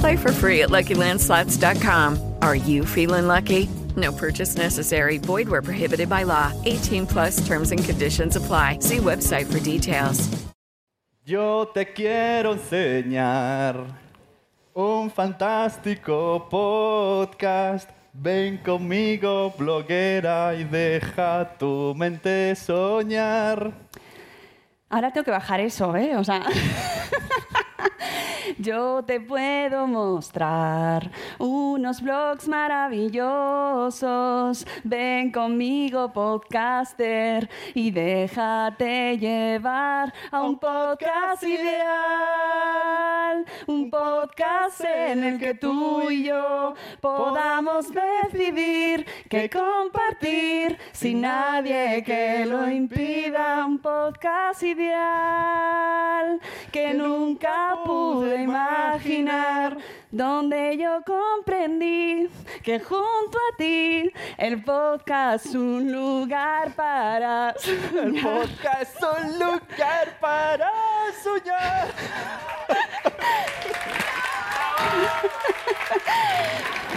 Play for free at LuckyLandSlots.com. Are you feeling lucky? No purchase necessary. Void where prohibited by law. 18 plus terms and conditions apply. See website for details. Yo te quiero enseñar un fantástico podcast. Ven conmigo, bloguera, y deja tu mente soñar. Ahora tengo que bajar eso, ¿eh? O sea. Yo te puedo mostrar unos blogs maravillosos. Ven conmigo, podcaster, y déjate llevar a un podcast ideal. Un podcast en el que tú y yo podamos decidir qué compartir sin nadie que lo impida. Un podcast ideal que nunca pude imaginar, donde yo comprendí que junto a ti el podcast es un lugar para El podcast es un lugar para soñar.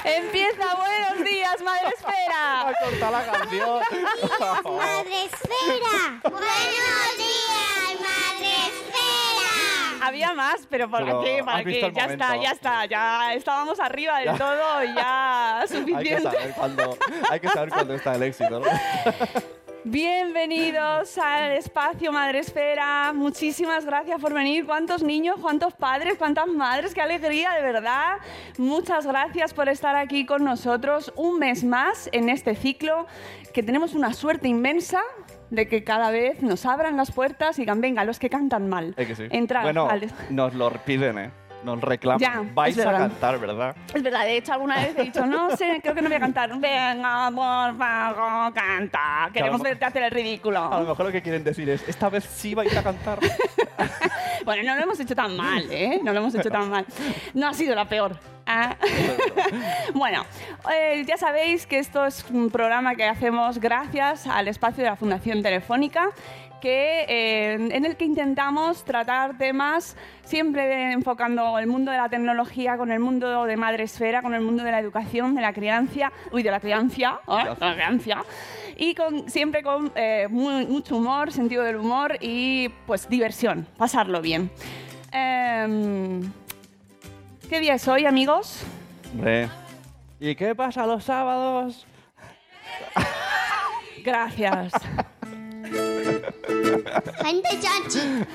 Empieza, buenos días, Madre Esfera. A cortar la canción. Madre Esfera. Buenos días, Madre Esfera. Había más, pero ¿para Pero, qué? ¿Para el Ya está, ya está, ya estábamos arriba del todo y ya Hay que suficiente. saber cuándo, hay que saber cuándo está el éxito, ¿no? Bienvenidos al espacio Madre Esfera. Muchísimas gracias por venir. ¿Cuántos niños, cuántos padres, cuántas madres? ¡Qué alegría, de verdad! Muchas gracias por estar aquí con nosotros un mes más en este ciclo, que tenemos una suerte inmensa de que cada vez nos abran las puertas y digan, venga, los que cantan mal. Es que sí. Entrad bueno, al- nos lo piden, ¿eh? Nos reclaman. Ya, Vais a cantar, ¿verdad? Es verdad, de hecho alguna vez he dicho, no sé, creo que no voy a cantar. Venga, por favor, canta. Queremos verte hacer el ridículo. A lo mejor lo que quieren decir es, esta vez sí vais a cantar. Bueno, no lo hemos hecho tan mal, ¿eh? No lo hemos hecho tan mal. No ha sido la peor. Ah. bueno, eh, ya sabéis que esto es un programa que hacemos gracias al espacio de la Fundación Telefónica, que, eh, en el que intentamos tratar temas siempre enfocando el mundo de la tecnología con el mundo de madre esfera, con el mundo de la educación, de la crianza, uy, de la crianza, ¿eh? de la crianza, y con, siempre con eh, mu- mucho humor, sentido del humor y pues diversión, pasarlo bien. Em, ¿Qué día es hoy, amigos? Hombre. ¿Y qué pasa los sábados? Gracias. Gente chachi.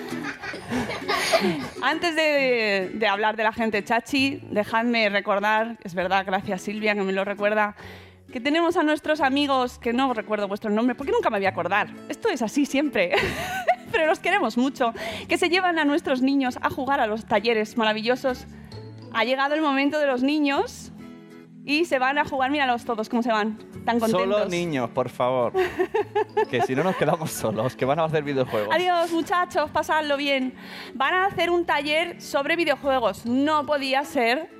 Antes de, de hablar de la gente chachi, dejadme recordar, es verdad, gracias Silvia que me lo recuerda, que tenemos a nuestros amigos, que no recuerdo vuestro nombre, porque nunca me voy a acordar. Esto es así siempre. Pero los queremos mucho, que se llevan a nuestros niños a jugar a los talleres maravillosos. Ha llegado el momento de los niños y se van a jugar, míralos todos cómo se van, tan contentos. Solo niños, por favor. que si no nos quedamos solos, que van a hacer videojuegos. Adiós, muchachos, pasadlo bien. Van a hacer un taller sobre videojuegos. No podía ser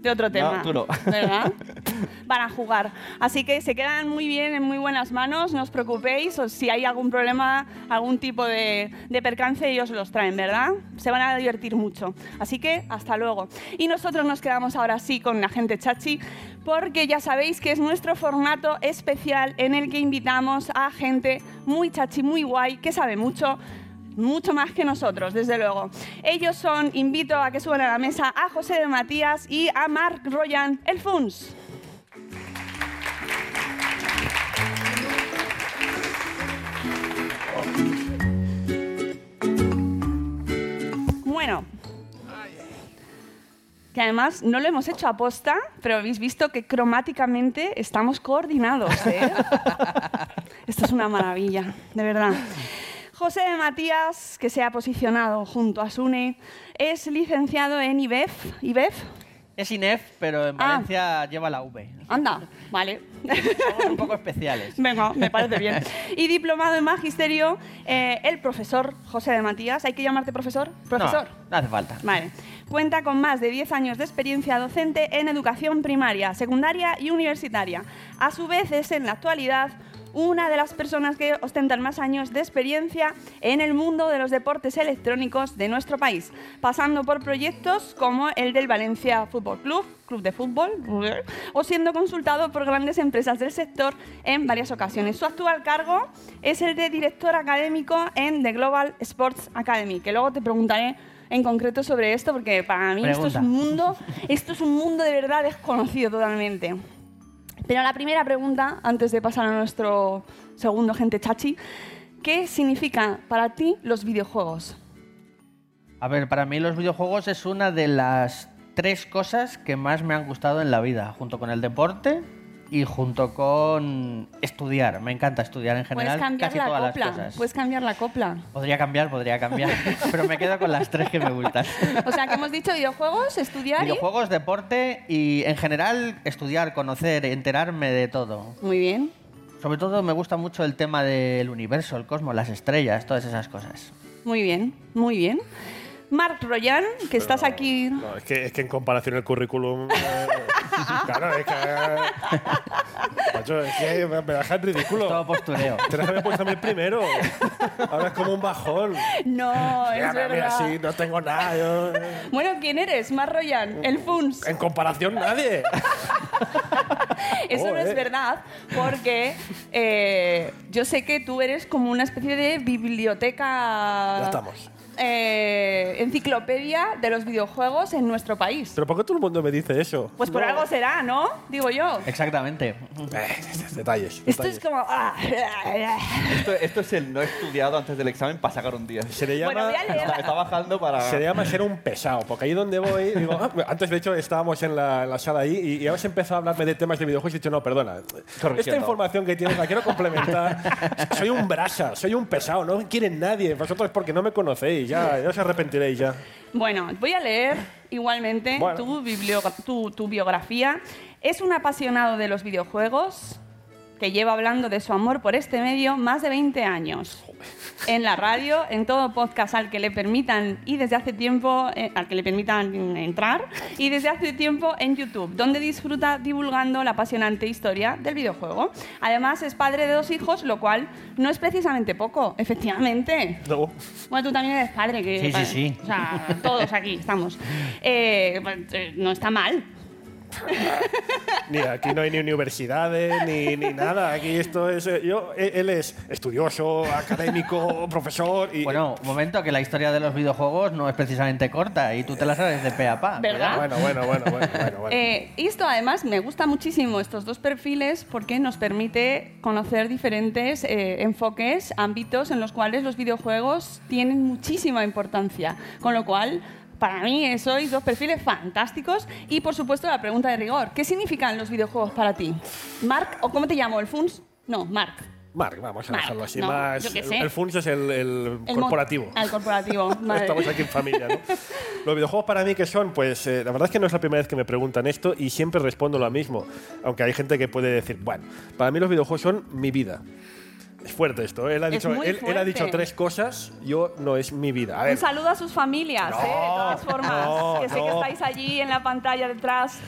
de otro tema. tú no. ¿Verdad? van a jugar. Así que se quedan muy bien, en muy buenas manos, no os preocupéis, o si hay algún problema, algún tipo de, de percance, ellos los traen, ¿verdad? Se van a divertir mucho. Así que hasta luego. Y nosotros nos quedamos ahora sí con la gente chachi, porque ya sabéis que es nuestro formato especial en el que invitamos a gente muy chachi, muy guay, que sabe mucho mucho más que nosotros, desde luego. Ellos son, invito a que suban a la mesa a José de Matías y a Marc Royan, el FUNS. Bueno, que además no lo hemos hecho a posta, pero habéis visto que cromáticamente estamos coordinados. ¿eh? Esto es una maravilla, de verdad. José de Matías, que se ha posicionado junto a Sune, es licenciado en IBEF. ¿IBEF? Es INEF, pero en Ah. Valencia lleva la V. Anda, vale. Somos un poco especiales. Venga, me parece bien. Y diplomado en magisterio, eh, el profesor José de Matías. ¿Hay que llamarte profesor? Profesor. No, no hace falta. Vale. Cuenta con más de 10 años de experiencia docente en educación primaria, secundaria y universitaria. A su vez es en la actualidad una de las personas que ostentan más años de experiencia en el mundo de los deportes electrónicos de nuestro país, pasando por proyectos como el del Valencia Fútbol Club, club de fútbol, o siendo consultado por grandes empresas del sector en varias ocasiones. Su actual cargo es el de director académico en The Global Sports Academy, que luego te preguntaré en concreto sobre esto, porque para mí esto es un mundo, esto es un mundo de verdad desconocido totalmente. Pero la primera pregunta, antes de pasar a nuestro segundo gente chachi, ¿qué significa para ti los videojuegos? A ver, para mí los videojuegos es una de las tres cosas que más me han gustado en la vida, junto con el deporte y junto con estudiar. Me encanta estudiar en Puedes general cambiar casi la todas copla. las cosas. Puedes cambiar la copla. Podría cambiar, podría cambiar, pero me quedo con las tres que me gustan. O sea, que hemos dicho videojuegos, estudiar y... Videojuegos, deporte y en general estudiar, conocer, enterarme de todo. Muy bien. Sobre todo me gusta mucho el tema del universo, el cosmos, las estrellas, todas esas cosas. Muy bien, muy bien. Marc Royan, que estás aquí... No, es que, es que en comparación el currículum. eh, claro, es que. Macho, es que me, me deja en ridículo. Todo postureo. Tienes que haber puesto a mí primero. Ahora es como un bajón. No, es Mira, mira, mira, verdad. sí, no tengo nada. yo- Bueno, ¿quién eres? Marc Royan, el FUNS. En comparación, nadie. Eso no es Joder. verdad, porque eh, yo sé que tú eres como una especie de biblioteca. Ya estamos. Eh, enciclopedia de los videojuegos en nuestro país. Pero ¿por qué todo el mundo me dice eso? Pues por No. algo será, ¿no? Digo yo. Exactamente. Eh, detalles. Esto detalles. es como. ah, Esto, esto es el no estudiado antes del examen para sacar un 10. Se le llama. Bueno, voy a leer. Está, bajando para... Se le llama ser un pesado, porque ahí donde voy, digo, ah, antes de hecho estábamos en la, en la sala ahí y, y habéis empezado a hablarme de temas de videojuegos y he dicho, no, perdona, esta información que tienes la quiero complementar. soy un brasa, soy un pesado, no me quiere nadie, vosotros es porque no me conocéis, ya, ya os arrepentiréis ya. Bueno, voy a leer igualmente Bueno. tu, biblio- tu- tu biografía. Es un apasionado de los videojuegos que lleva hablando de su amor por este medio más de 20 años. En la radio, en todo podcast al que le permitan y desde hace tiempo eh, al que le permitan entrar y desde hace tiempo en YouTube, donde disfruta divulgando la apasionante historia del videojuego. Además es padre de dos hijos, lo cual no es precisamente poco, efectivamente. No. Bueno, tú también eres padre, que Sí, sí, sí. o sea, todos aquí estamos. Eh, pues, eh, no está mal. Ni aquí no hay ni universidades ni, ni nada. Aquí esto es. eh, Yo, él él es estudioso, académico, profesor y. Bueno, un momento, que la historia de los videojuegos no es precisamente corta y tú te la sabes de pe a pa. ¿Verdad? Bueno, bueno, bueno, bueno, bueno, bueno. Eh, y esto además me gusta muchísimo estos dos perfiles porque nos permite conocer diferentes eh, enfoques, ámbitos en los cuales los videojuegos tienen muchísima importancia. Con lo cual, para mí eh, sois dos perfiles fantásticos. Y por supuesto la pregunta de rigor, ¿qué significan los videojuegos para ti? Marc, ¿o cómo te llamo? ¿El FUNS? No, Marc. Marc, vamos a Marc, dejarlo así. no, más, yo qué sé. el FUNS es el, el El mo- corporativo. El corporativo, vale. Estamos aquí en familia, ¿no? Los videojuegos para mí que son, pues eh, la verdad es que no es la primera vez que me preguntan esto y siempre respondo lo mismo. Aunque hay gente que puede decir, bueno, para mí los videojuegos son mi vida. Es fuerte esto, ¿eh? él ha, dicho, él, él ha dicho tres cosas, yo no es mi vida. A ver, Un saludo a sus familias, No, ¿eh? de todas formas. no, que sé que no. estáis allí en la pantalla detrás.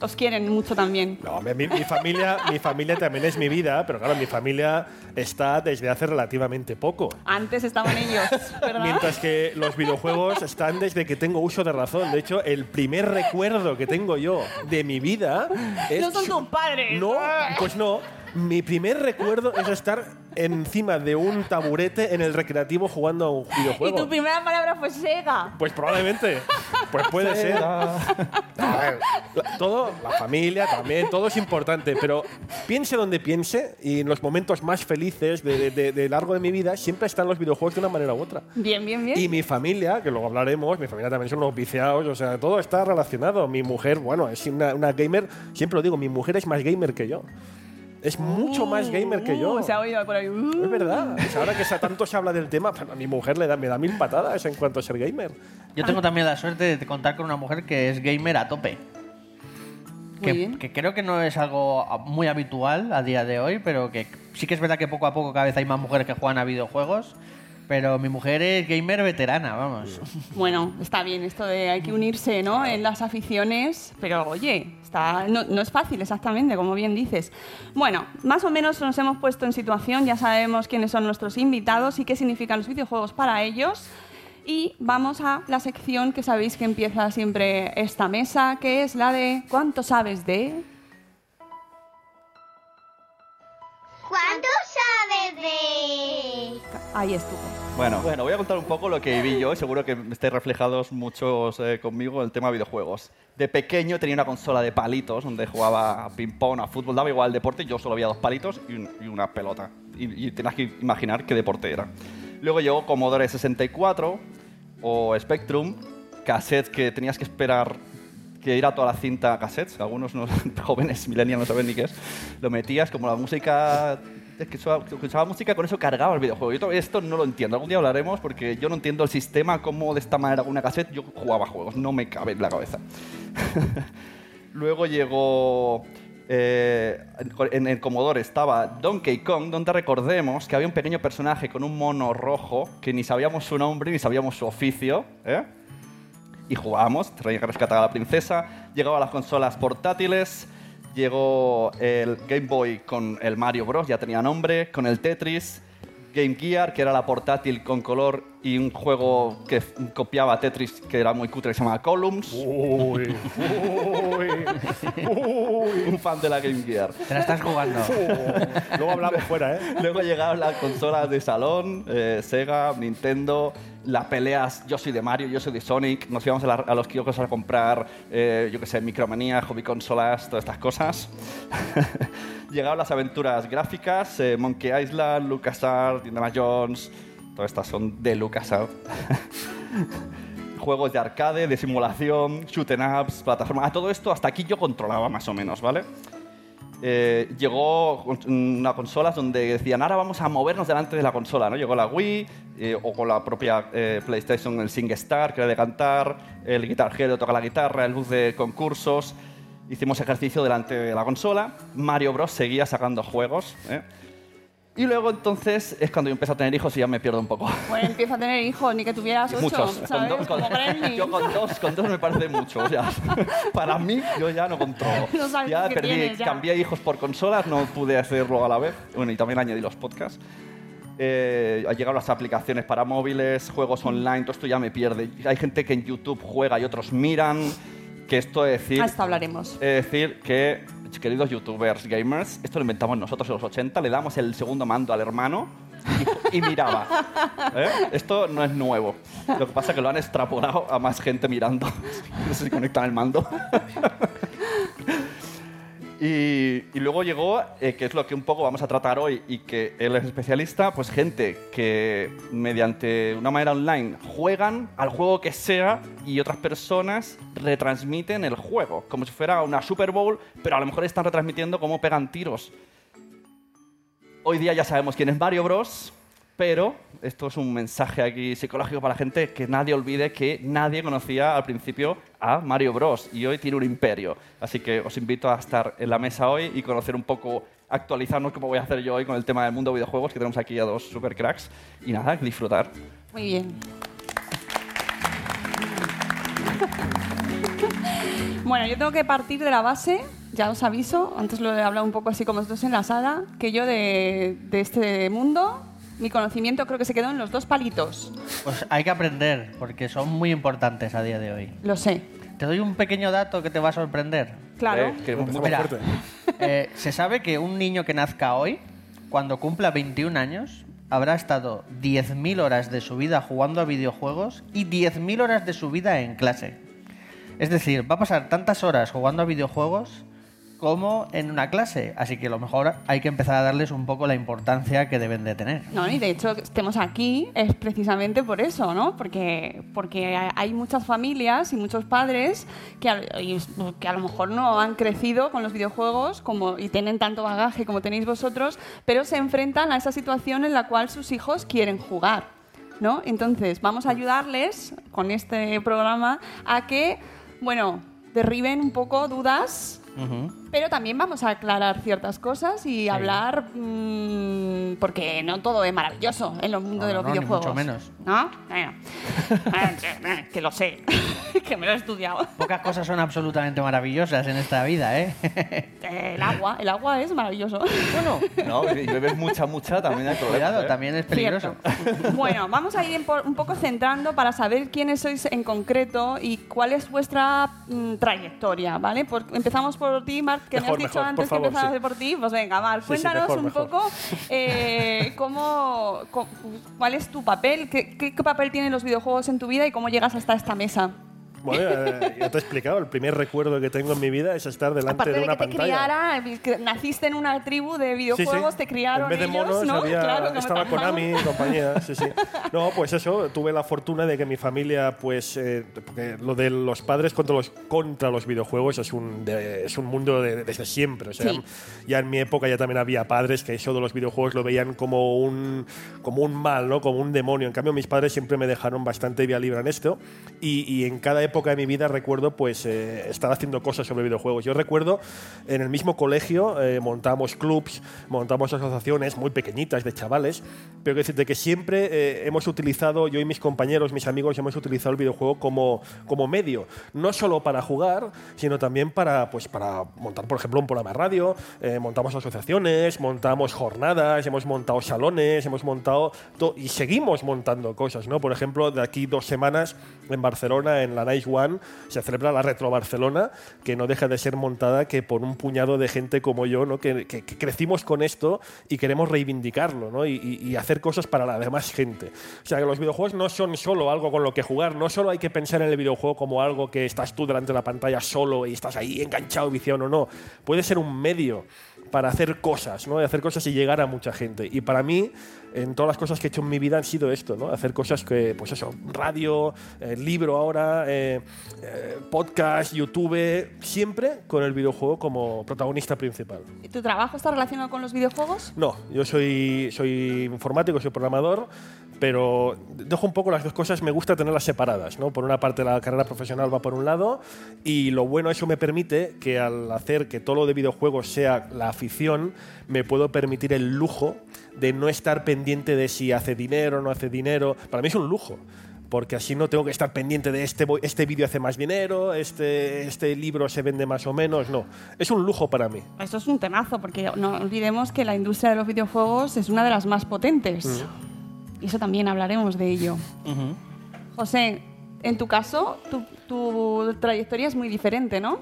os quieren mucho también. No, mi, mi familia, mi familia también es mi vida, pero claro, mi familia está desde hace relativamente poco. Antes estaban ellos, ¿verdad? Mientras que los videojuegos están desde que tengo uso de razón. De hecho, el primer recuerdo que tengo yo de mi vida es. No son tus padres. No, pues no. Mi primer recuerdo es estar encima de un taburete en el recreativo jugando a un Y videojuego. tu primera palabra fue Sega. Pues probablemente. Pues puede ser. A ver, la- todo, la familia también, todo es importante, pero piense donde piense y en los momentos más felices de, de- de- de largo de mi vida siempre están los videojuegos de una manera u otra. Bien, bien, bien. Y mi familia, que luego hablaremos, mi familia también son los viciados, o sea, todo está relacionado. Mi mujer, bueno, es una, una gamer, siempre lo digo, mi mujer es más gamer que yo. Es mucho más gamer que yo. Uh, se ha oído por ahí. Uh. Es verdad. O sea, ahora que se- tanto se habla del tema, pero a mi mujer le da, me da mil patadas en cuanto a ser gamer. Yo tengo también la suerte de contar con una mujer que es gamer a tope. Muy bien. Que, que creo que no es algo muy habitual a día de hoy, pero que sí que es verdad que poco a poco cada vez hay más mujeres que juegan a videojuegos. Pero mi mujer es gamer veterana, vamos. Bueno, está bien esto de hay que unirse, ¿no? En las aficiones, pero oye, está, no, no es fácil exactamente, como bien dices. Bueno, más o menos nos hemos puesto en situación, ya sabemos quiénes son nuestros invitados y qué significan los videojuegos para ellos. Y vamos a la sección que sabéis que empieza siempre esta mesa, que es la de ¿Cuánto sabes de? ¿Cuánto de...? Ahí estuvo. Bueno, bueno, voy a contar un poco lo que vi yo y seguro que estáis reflejados muchos eh, conmigo en el tema de videojuegos. De pequeño tenía una consola de palitos donde jugaba a ping-pong, a fútbol, daba igual el deporte, yo solo había dos palitos y, un- y una pelota. Y, y tenías que imaginar qué deporte era. Luego llegó Commodore 64 o Spectrum, cassettes que tenías que esperar que ir a toda la cinta cassettes, algunos no, jóvenes millennials no saben ni qué es, lo metías como la música, escuchaba, escuchaba música, con eso cargaba el videojuego. Yo esto no lo entiendo, algún día hablaremos porque yo no entiendo el sistema, cómo de esta manera con una cassette yo jugaba juegos, no me cabe en la cabeza. Luego llegó... eh, en el Commodore estaba Donkey Kong, donde recordemos que había un pequeño personaje con un mono rojo que ni sabíamos su nombre ni sabíamos su oficio. ¿eh? y jugábamos, tenía que rescatar a la princesa, llegaba las consolas portátiles, llegó el Game Boy con el Mario Bros, ya tenía nombre, con el Tetris, Game Gear, que era la portátil con color y un juego que copiaba Tetris, que era muy cutre, que se llamaba Columns, Uy, uy, uy. un fan de la Game Gear. Te la estás jugando. Luego hablamos fuera, ¿eh? Luego llegaron las consolas de salón, eh, Sega, Nintendo, las peleas, yo soy de Mario, yo soy de Sonic, nos íbamos a, la- a los kioscos a comprar, eh, yo qué sé, Micromanía, Hobby Consolas, todas estas cosas. Llegaron las aventuras gráficas, eh, Monkey Island, LucasArts, Indiana Jones, todas estas son de LucasArts. Juegos de arcade, de simulación, shoot 'em ups, plataforma, a todo esto hasta aquí yo controlaba más o menos, ¿vale? Eh, llegó una consola donde decían, ahora vamos a movernos delante de la consola, ¿no? Llegó la Wii, eh, o con la propia eh, PlayStation, el SingStar, que era de cantar, el Guitar Hero toca la guitarra, el bus de concursos. Hicimos ejercicio delante de la consola. Mario Bros. seguía sacando juegos. Y luego entonces es cuando yo empecé a tener hijos y ya me pierdo un poco. Pues empieza a tener hijos, ni que tuvieras ocho, Muchos. Con ¿sabes? dos- con- Como Gremlin. yo con dos, con dos me parece mucho. ya. Para mí, yo ya no controlo. No sabes ya perdí, tienes, ya. cambié hijos por consolas, no pude hacerlo a la vez. Bueno, y también añadí los podcasts. Eh, han llegado las aplicaciones para móviles, juegos online, todo esto ya me pierde. Hay gente que en YouTube juega y otros miran. Que esto es decir. Hasta hablaremos. Es decir, que, queridos youtubers gamers, esto lo inventamos nosotros en los 80, le damos el segundo mando al hermano y, y miraba. ¿Eh? Esto no es nuevo. Lo que pasa es que lo han extrapolado a más gente mirando. No sé si conectan el mando. Y, luego llegó, eh, que es lo que un poco vamos a tratar hoy y que él es especialista, pues gente que mediante una manera online juegan al juego que sea y otras personas retransmiten el juego, como si fuera una Super Bowl, pero a lo mejor están retransmitiendo cómo pegan tiros. Hoy día ya sabemos quién es Mario Bros. Pero esto es un mensaje aquí psicológico para la gente que nadie olvide que nadie conocía al principio a Mario Bros. Y hoy tiene un imperio. Así que os invito a estar en la mesa hoy y conocer un poco, actualizarnos como voy a hacer yo hoy con el tema del mundo de videojuegos, que tenemos aquí a dos super cracks. Y nada, disfrutar. Muy bien. Bueno, yo tengo que partir de la base, ya os aviso, antes lo he hablado un poco así como vosotros en la sala, que yo de este mundo, mi conocimiento creo que se quedó en los dos palitos. Pues hay que aprender, porque son muy importantes a día de hoy. Lo sé, Te doy un pequeño dato que te va a sorprender. claro. Eh, que es muy- Empezamos Mira, fuerte. eh, se sabe que un niño que nazca hoy, cuando cumpla 21 años, habrá estado 10.000 horas de su vida jugando a videojuegos y 10.000 horas de su vida en clase. Es decir, va a pasar tantas horas jugando a videojuegos como en una clase. Así que a lo mejor hay que empezar a darles un poco la importancia que deben de tener. No, y de hecho estemos aquí es precisamente por eso, ¿no? Porque, porque hay muchas familias y muchos padres que a, que a lo mejor no han crecido con los videojuegos como, y tienen tanto bagaje como tenéis vosotros, pero se enfrentan a esa situación en la cual sus hijos quieren jugar, ¿no? Entonces, vamos a ayudarles con este programa a que, bueno, derriben un poco dudas Pero también vamos a aclarar ciertas cosas y hablar, mm, porque no todo es maravilloso en el mundo No, de los no, ni videojuegos. mucho menos. ¿No? Bueno. Que- lo sé, que me lo he estudiado. Pocas cosas son absolutamente maravillosas en esta vida, ¿eh? El agua, el agua es maravilloso. bueno, No, y bebes mucha, mucha, también hay problemas. cuidado, ¿eh? también es peligroso. Cierto. Bueno, vamos a ir un poco centrando para saber quiénes sois en concreto y cuál es vuestra mm, trayectoria, ¿vale? Por- empezamos por ti, Marc, que me Mejor, has dicho mejor, antes por favor, que empezáramos sí. por ti. Pues venga, Marc, Sí, sí, cuéntanos mejor, un poco eh, cómo, co- cuál es tu papel, qué, qué- qué papel tienen los videojuegos en tu vida y cómo llegas hasta esta mesa. Bueno, eh, ya te he explicado, el primer recuerdo que tengo en mi vida es estar delante Aparte de de una que te pantalla. criara, que naciste en una tribu de Sí, sí. videojuegos, te criaron En vez de ellos, monos, ¿no? había- Claro, estaba Konami y compañía. Sí, sí. No, pues eso, tuve la fortuna de que mi familia, pues, eh, porque lo de los padres contra los, contra los videojuegos es un, de- es un mundo de- desde siempre. O sea, Sí. ya en mi época ya también había padres que eso de los videojuegos lo veían como un, como un mal, ¿no? Como un demonio. En cambio, mis padres siempre me dejaron bastante vía libre en esto. Y, y en cada época de mi vida recuerdo, pues, eh, estar haciendo cosas sobre videojuegos. Yo recuerdo en el mismo colegio eh, montamos clubs, montamos asociaciones muy pequeñitas de chavales, pero que decirte que siempre eh, hemos utilizado, yo y mis compañeros, mis amigos, hemos utilizado el videojuego como, como medio, no solo para jugar, sino también para, pues, para montar, por ejemplo, un programa de radio, eh, montamos asociaciones, montamos jornadas, hemos montado salones, hemos montado y seguimos montando cosas, ¿no? Por ejemplo, de aquí dos semanas en Barcelona, en la Se celebra la Retro Barcelona, que no deja de ser montada que por un puñado de gente como yo, ¿no? que, crecimos con esto y queremos reivindicarlo ¿no? y hacer cosas para la demás gente. O sea, que los videojuegos no son solo algo con lo que jugar, no solo hay que pensar en el videojuego como algo que estás tú delante de la pantalla solo y estás ahí enganchado, viciado o no. Puede ser un medio para hacer cosas, ¿no? De hacer cosas y llegar a mucha gente. Y para mí, en todas las cosas que he hecho en mi vida han sido esto, ¿no? Hacer cosas que, pues eso, radio, eh, libro ahora, eh, eh, podcast, YouTube, siempre con el videojuego como protagonista principal. ¿Y ¿Tu trabajo está relacionado con los videojuegos? No, yo soy, soy informático, soy programador, pero dejo un poco las dos cosas, me gusta tenerlas separadas. ¿no? Por una parte la carrera profesional va por un lado y lo bueno eso me permite que al hacer que todo lo de videojuegos sea la afición, me puedo permitir el lujo de no estar pendiente de si hace dinero o no hace dinero. Para mí es un lujo. Porque así no tengo que estar pendiente de este, este vídeo hace más dinero, este, este libro se vende más o menos. No, es un lujo para mí. Esto es un temazo, porque no olvidemos que la industria de los videojuegos es una de las más potentes. Y eso también hablaremos de ello. Ujú. José, en tu caso, tu, tu trayectoria es muy diferente, ¿no?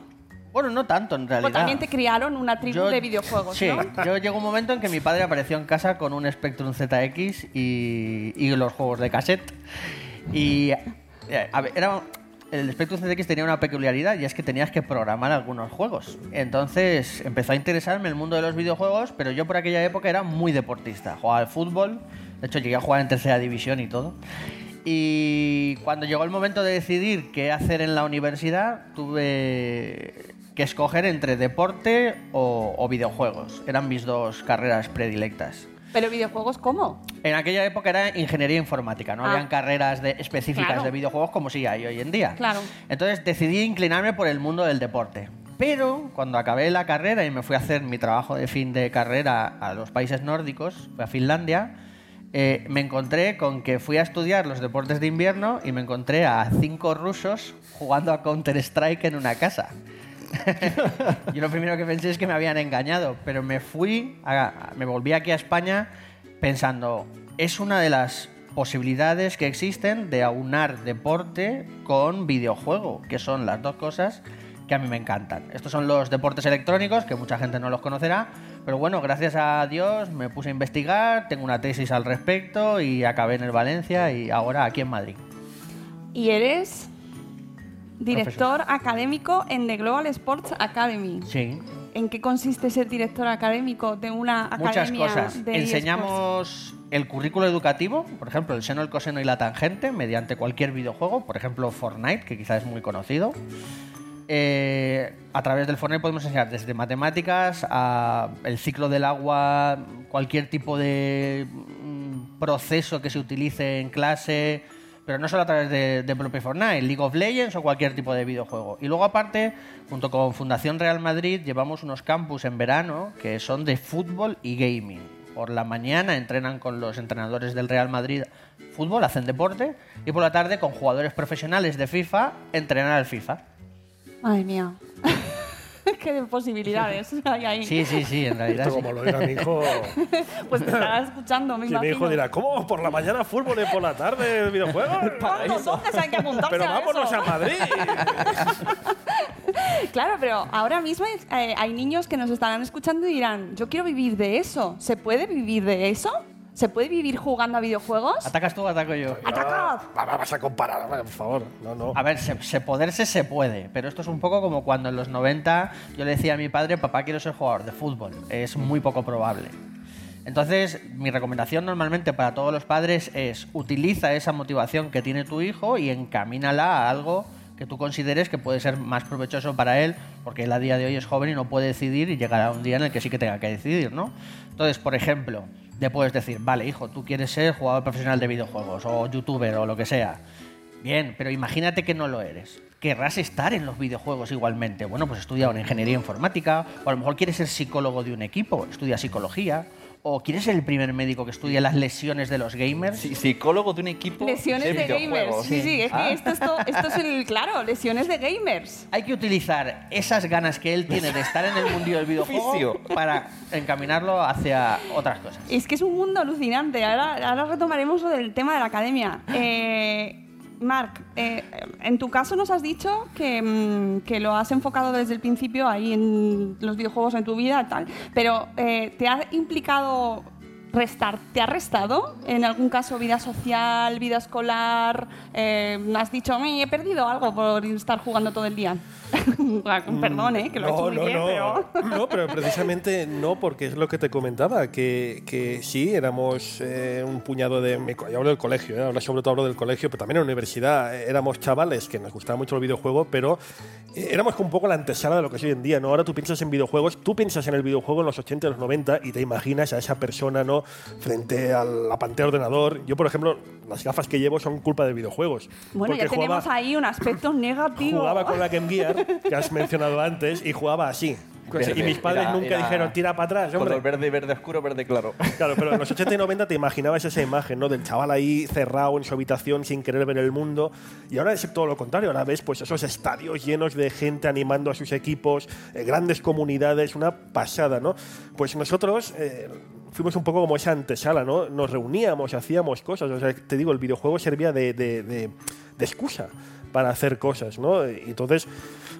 Bueno, no tanto en realidad. también te criaron una tribu Yo- de videojuegos, sí, ¿no? yo llegó un momento en que mi padre apareció en casa con un Spectrum ZX y, y los juegos de cassette. Y eh, a ver, era, el Spectrum ZX tenía una peculiaridad y es que tenías que programar algunos juegos. Entonces empezó a interesarme el mundo de los videojuegos, pero yo por aquella época era muy deportista. Jugaba al fútbol, de hecho llegué a jugar en tercera división y todo. Y cuando llegó el momento de decidir qué hacer en la universidad, tuve que escoger entre deporte o, o videojuegos. Eran mis dos carreras predilectas. Pero videojuegos, ¿cómo? En aquella época era ingeniería informática, no Ah. habían carreras de- específicas Claro. de videojuegos como sí hay hoy en día. Claro. Entonces decidí inclinarme por el mundo del deporte. Pero cuando acabé la carrera y me fui a hacer mi trabajo de fin de carrera a los países nórdicos, fui a Finlandia, eh, me encontré con que fui a estudiar los deportes de invierno y me encontré a cinco rusos jugando a Counter-Strike en una casa. Yo lo primero que pensé es que me habían engañado, pero me fui, me volví aquí a España pensando, es una de las posibilidades que existen de aunar deporte con videojuego, que son las dos cosas que a mí me encantan. Estos son los deportes electrónicos, que mucha gente no los conocerá, pero bueno, gracias a Dios me puse a investigar, tengo una tesis al respecto y acabé en el Valencia y ahora aquí en Madrid. Y eres director académico en The Global Sports Academy. Sí. ¿En qué consiste ser director académico de una Muchas academia cosas. de? Enseñamos el currículo educativo, por ejemplo, el seno, el coseno y la tangente, mediante cualquier videojuego, por ejemplo, Fortnite, que quizás es muy conocido. Eh, a través del Fortnite podemos enseñar desde matemáticas a el ciclo del agua, cualquier tipo de mm, proceso que se utilice en clase, pero no solo a través de, de propio Fortnite, League of Legends o cualquier tipo de videojuego. Y luego aparte, junto con Fundación Real Madrid, llevamos unos campus en verano que son de fútbol y gaming. Por la mañana entrenan con los entrenadores del Real Madrid fútbol, hacen deporte, y por la tarde con jugadores profesionales de FIFA entrenan al FIFA. Madre mía. Qué posibilidades hay ahí. Sí, sí, sí, en realidad. Esto sí. como lo diga mi hijo. Pues te estarás escuchando, me Y mi imagino. hijo dirá, ¿cómo? ¿Por la mañana fútbol y por la tarde videojuegos? ¿Cuántos hombres hay que apuntarse Pero a vámonos eso? a Madrid. Claro, pero ahora mismo eh, hay niños que nos estarán escuchando y dirán, yo quiero vivir de eso. ¿Se puede vivir de eso? ¿Se puede vivir jugando a videojuegos? ¿Atacas tú o ataco yo? ¡Atacad! Va, Vas a comparar, por favor. No, no. A ver, se, se poderse se puede, pero esto es un poco como cuando en los 90 yo le decía a mi padre, papá, quiero ser jugador de fútbol. Es muy poco probable. Entonces, mi recomendación normalmente para todos los padres es utiliza esa motivación que tiene tu hijo y encamínala a algo que tú consideres que puede ser más provechoso para él, porque él a día de hoy es joven y no puede decidir y llegará un día en el que sí que tenga que decidir, ¿no? Entonces, por ejemplo, le puedes decir, vale, hijo, tú quieres ser jugador profesional de videojuegos o youtuber o lo que sea. Bien, pero imagínate que no lo eres. Querrás estar en los videojuegos igualmente. Bueno, pues estudia una ingeniería informática, o a lo mejor quieres ser psicólogo de un equipo, estudia psicología, o quieres ser el primer médico que estudia las lesiones de los gamers. Sí, psicólogo de un equipo Lesiones de, gamers. videojuegos. Sí, sí, es Ah. que esto es, to- esto es el, claro, lesiones de gamers. Hay que utilizar esas ganas que él tiene de estar en el mundillo del videojuego para encaminarlo hacia otras cosas. Es que es un mundo alucinante. Ahora, ahora retomaremos lo del tema de la academia. Eh, Marc, eh, en tu caso nos has dicho que, mm, que lo has enfocado desde el principio ahí en los videojuegos en tu vida tal, pero eh, ¿te ha implicado restar? ¿Te ha restado en algún caso vida social, vida escolar? Eh, has dicho, "Me he perdido algo por estar jugando todo el día. Perdón, ¿eh? que lo he hecho No, muy no, bien, no. pero... No, pero precisamente no, porque es lo que te comentaba, que, que sí, éramos eh, un puñado de... Yo hablo del colegio, ¿eh? ahora sobre todo hablo del colegio, pero también en la universidad eh, éramos chavales que nos gustaba mucho el videojuego, pero eh, éramos como un poco la antesala de lo que es hoy en día, ¿no? Ahora tú piensas en videojuegos, tú piensas en el videojuego en los 80 y los 90 y te imaginas a esa persona, ¿no? Frente a la pantalla de ordenador. Yo, por ejemplo, las gafas que llevo son culpa de videojuegos. Bueno, ya jugaba- tenemos ahí un aspecto negativo. jugaba con la Game Gear, que has mencionado antes, y jugaba así. Verde. y mis padres Era- nunca era dijeron, tira para atrás, Color hombre. verde, verde oscuro, verde claro. Claro, pero en los 80 y 90 te imaginabas esa imagen, ¿no? Del chaval ahí cerrado en su habitación sin querer ver el mundo. Y ahora es todo lo contrario. Ahora ves pues esos estadios llenos de gente animando a sus equipos, eh, grandes comunidades, una pasada, ¿no? Pues nosotros eh, fuimos un poco como esa antesala, ¿no? Nos reuníamos, hacíamos cosas. O sea, te digo, el videojuego servía de, de- de- de excusa para hacer cosas, ¿no? Y entonces,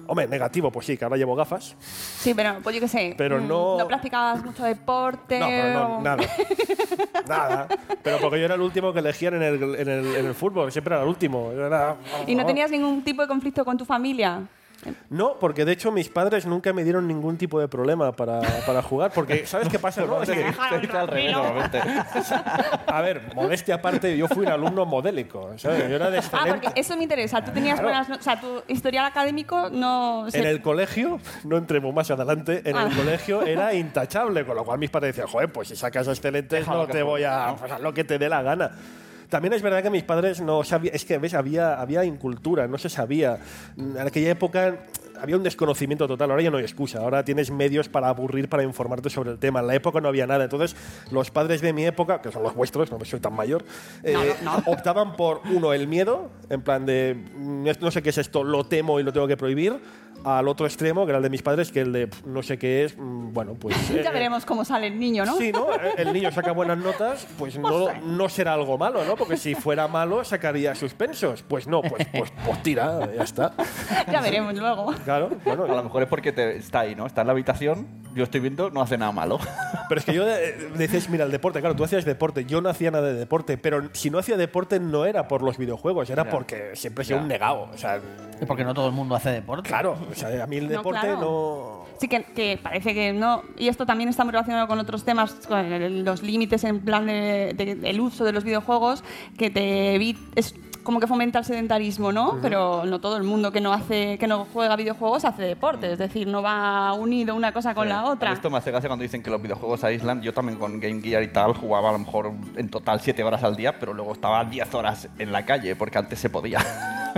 hombre, negativo, pues sí, que ahora llevo gafas. Sí, pero pues yo qué sé. Pero mm, no- No practicabas mucho deporte. No, pero no, o- nada. nada. Pero porque yo era el último que elegían en el, en el, en el fútbol, siempre era el último. Era- ¿Y no tenías ningún tipo de conflicto con tu familia? No, porque de hecho mis padres nunca me dieron ningún tipo de problema para, para jugar. Porque, ¿sabes qué pasa? no? Es que- Se dice al revés, normalmente. a ver, modestia aparte, yo fui un alumno modélico. ¿sabes? Yo era de Ah, porque eso me interesa. Tú tenías Claro. buenas no- O sea, tu historial académico no... se- En el colegio, no entremos más adelante, en Ah. el colegio era intachable, con lo cual mis padres decían, joder, pues si sacas excelentes Déjalo no te voy a... pues, haz lo que te dé la gana. También es verdad que mis padres no sabían, es que ves, había, había incultura, no se sabía. En aquella época había un desconocimiento total. Ahora ya no hay excusa. Ahora tienes medios para aburrir, para informarte sobre el tema. En la época no había nada. Entonces, los padres de mi época, que son los vuestros, no soy tan mayor, eh, optaban por, uno, el miedo, en plan de, "Mm, no sé qué es esto, lo temo y lo tengo que prohibir, al otro extremo, que era el de mis padres, que el de, "Pf, no sé qué es, mm, bueno, pues... Ya eh, veremos cómo sale el niño, ¿no? Sí, ¿no? El niño saca buenas notas, pues no, no será algo malo, ¿no? Porque si fuera malo, sacaría suspensos. Pues no, pues, pues, pues tira, ya está. Ya veremos luego. Claro, bueno. A lo mejor es porque te- está ahí, ¿no? Está en la habitación, yo estoy viendo, no hace nada malo. Pero es que yo eh, dices, mira, el deporte, claro, tú hacías deporte, yo no hacía nada de deporte, pero si no hacía deporte no era por los videojuegos, era Ya. porque siempre he sido un negado. O sea, porque no todo el mundo hace deporte. claro, o sea, a mí el No, deporte claro. no... Sí, que, que parece que no. Y esto también está muy relacionado con otros temas, con el- los límites en plan de, de- del uso de los videojuegos, que te es como que fomenta el sedentarismo, ¿no? Pero no todo el mundo que no hace, que no juega videojuegos hace deporte, es decir, no va unido una cosa con la otra. Esto me hace gracia cuando dicen que los videojuegos aíslan. Yo también con Game Gear y tal jugaba a lo mejor en total 7 horas al día, pero luego estaba 10 horas en la calle, porque antes se podía.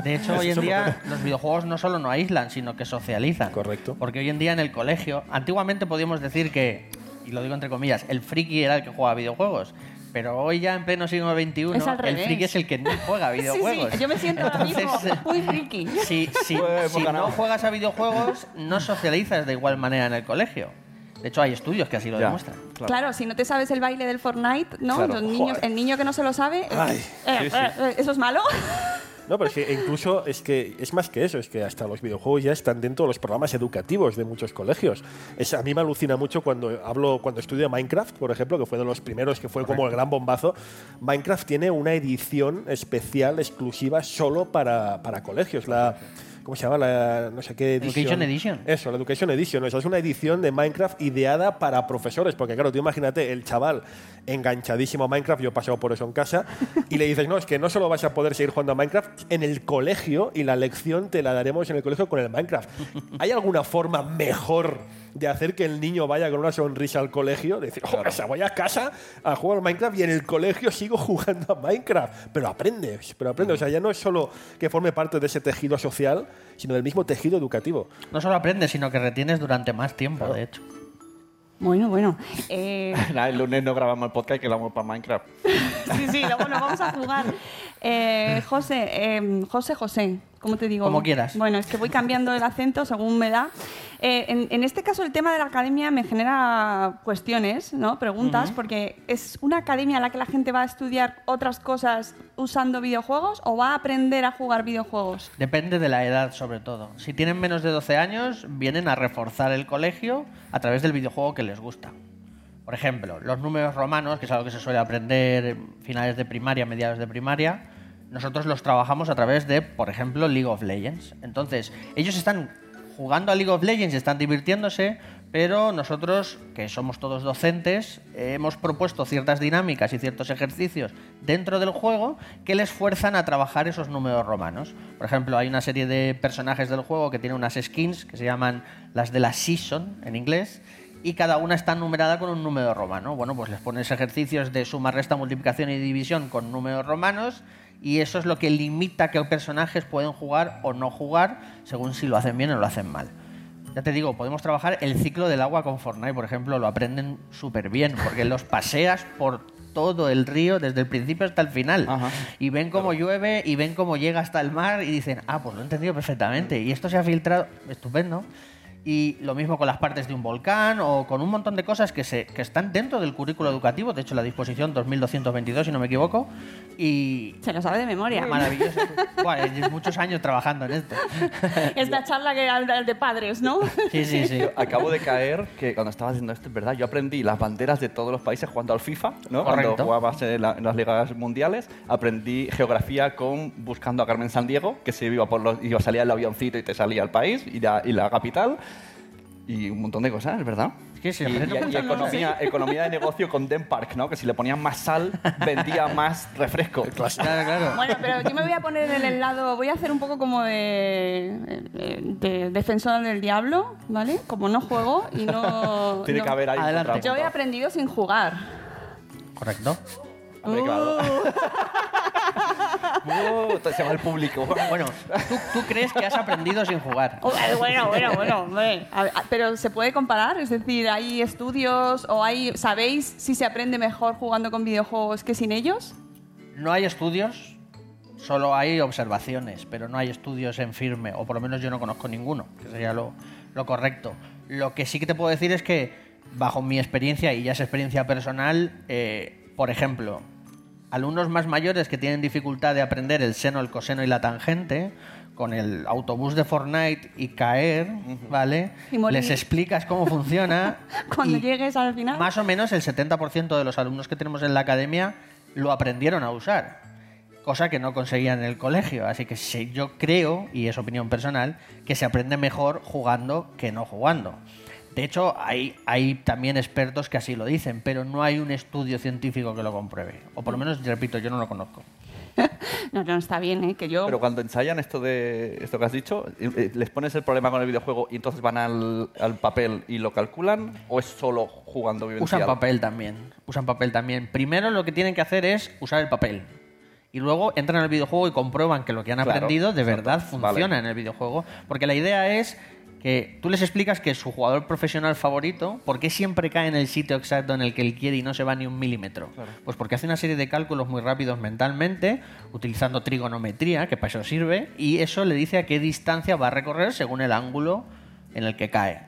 De hecho, hoy en día los videojuegos no solo no aíslan, sino que socializan. Correcto. Porque hoy en día en el colegio, antiguamente podíamos decir que, y lo digo entre comillas, el friki era el que jugaba videojuegos. Pero hoy ya en pleno siglo XXI, el friki es el que no juega Sí, videojuegos. sí, yo me siento mismo Entonces, muy friki. Si, si- Pues hemos si no juegas a videojuegos, no socializas de igual manera en el colegio. De hecho, hay estudios que así lo Ya, demuestran. Claro. si no te sabes el baile del Fortnite, ¿no? Claro, Los niños, el niño que no se lo sabe, Ay, eh, sí, sí. eh, eh, ¿eso es malo? No, pero es incluso es que es más que eso, es que hasta los videojuegos ya están dentro de los programas educativos de muchos colegios. Es, a mí me alucina mucho cuando hablo, cuando estudio Minecraft, por ejemplo, que fue de los primeros, que fue como el gran bombazo. Minecraft tiene una edición especial, exclusiva, solo para, para colegios. La, ¿Cómo se llama? La, no sé qué edición. Education Edition. Eso, la Education Edition. O sea, es una edición de Minecraft ideada para profesores. Porque, claro, tú imagínate el chaval enganchadísimo a Minecraft, yo he pasado por eso en casa, y le dices, no, es que no solo vas a poder seguir jugando a Minecraft en el colegio y la lección te la daremos en el colegio con el Minecraft. ¿Hay alguna forma mejor de hacer que el niño vaya con una sonrisa al colegio? De decir, oh, o sea, voy a casa a jugar al Minecraft y en el colegio sigo jugando a Minecraft. Pero aprende, pero aprende. O sea, ya no es solo que forme parte de ese tejido social, sino del mismo tejido educativo. No solo aprendes, sino que retienes durante más tiempo, de hecho. Bueno, bueno. eh, Nada, el lunes no grabamos el podcast que lo vamos para Minecraft. sí, sí, luego nos vamos a jugar. Eh, José, eh, José, José, ¿cómo te digo? Como quieras. Bueno, es que voy cambiando el acento según me da. Eh, en, en este caso, el tema de la academia me genera cuestiones, ¿no? Preguntas, porque ¿es una academia a la que la gente va a estudiar otras cosas usando videojuegos o va a aprender a jugar videojuegos? Depende de la edad, sobre todo. Si tienen menos de 12 años, vienen a reforzar el colegio a través del videojuego que les gusta. Por ejemplo, los números romanos, que es algo que se suele aprender en finales de primaria, mediados de primaria, nosotros los trabajamos a través de, por ejemplo, League of Legends. Entonces, ellos están jugando a League of Legends, están divirtiéndose, pero nosotros, que somos todos docentes, hemos propuesto ciertas dinámicas y ciertos ejercicios dentro del juego que les fuerzan a trabajar esos números romanos. Por ejemplo, hay una serie de personajes del juego que tienen unas skins que se llaman las de la season en inglés y cada una está numerada con un número romano. Bueno, pues les pones ejercicios de suma, resta, multiplicación y división con números romanos y eso es lo que limita que personajes pueden jugar o no jugar según si lo hacen bien o lo hacen mal. Ya te digo, podemos trabajar el ciclo del agua con Fortnite, por ejemplo, lo aprenden súper bien, porque los paseas por todo el río desde el principio hasta el final. Ajá. Y ven cómo llueve y ven cómo llega hasta el mar y dicen, ah, pues lo he entendido perfectamente. Y esto se ha filtrado, estupendo. Y lo mismo con las partes de un volcán o con un montón de cosas que, se, que están dentro del currículo educativo, de hecho la disposición 2222, si no me equivoco. Y Se lo sabe de memoria. maravilloso. Llevo muchos años trabajando en esto. Esta charla que era de padres, ¿no? Sí, sí, sí. Acabo de caer que cuando estaba haciendo esto, es verdad, yo aprendí las banderas de todos los países jugando al FIFA, ¿no? Correcto. Cuando jugabas en, la- en las ligas mundiales, aprendí geografía con buscando a Carmen San Diego, que se iba por los, iba salía el avioncito y te salía el país y la, y la capital y un montón de cosas, ¿verdad? Es que se y, y- economía, economía de negocio con Den Park, ¿no? Que si le ponían más sal, vendía más refresco. Claro, claro. Bueno, pero yo me voy a poner en el lado, voy a hacer un poco como de, de defensora del diablo, ¿vale? Como no juego y no... Tiene no- que haber ahí Adelante. Yo he aprendido sin jugar. Correcto. Hombre, claro. Uh, se va el público. Bueno, ¿tú, tú crees que has aprendido sin jugar. Oh, eh, Bueno, bueno, bueno, hombre. A ver, a- Pero se puede comparar, es decir, hay estudios o hay, ¿sabéis si se aprende mejor jugando con videojuegos que sin ellos? No hay estudios, solo hay observaciones, pero no hay estudios en firme, o por lo menos yo no conozco ninguno, que sería lo, lo correcto. Lo que sí que te puedo decir es que, bajo mi experiencia, y ya es experiencia personal, eh, por ejemplo, alumnos más mayores que tienen dificultad de aprender el seno, el coseno y la tangente, con el autobús de Fortnite y caer, ¿vale? Y. Les explicas cómo funciona. Cuando y- llegues al final. más o menos el 70% de los alumnos que tenemos en la academia lo aprendieron a usar, cosa que no conseguían en el colegio. Así que sí, yo creo, y es opinión personal, que se aprende mejor jugando que no jugando. De hecho, hay, hay también expertos que así lo dicen, pero no hay un estudio científico que lo compruebe. O por lo menos, repito, yo no lo conozco. No, no, está bien, ¿eh? Que yo... Pero cuando ensayan esto de esto que has dicho, eh, eh, ¿les pones el problema con el videojuego y entonces van al, al papel y lo calculan? ¿O es solo jugando vivencial? Usan papel también. Usan papel también. Primero lo que tienen que hacer es usar el papel. Y luego entran al videojuego y comprueban que lo que han Claro, aprendido de exacto. verdad funciona Vale. en el videojuego. Porque la idea es que tú les explicas que su jugador profesional favorito, ¿por qué siempre cae en el sitio exacto en el que él quiere y no se va ni un milímetro? Pues porque hace una serie de cálculos muy rápidos mentalmente, utilizando trigonometría, que para eso sirve, y eso le dice a qué distancia va a recorrer según el ángulo en el que cae.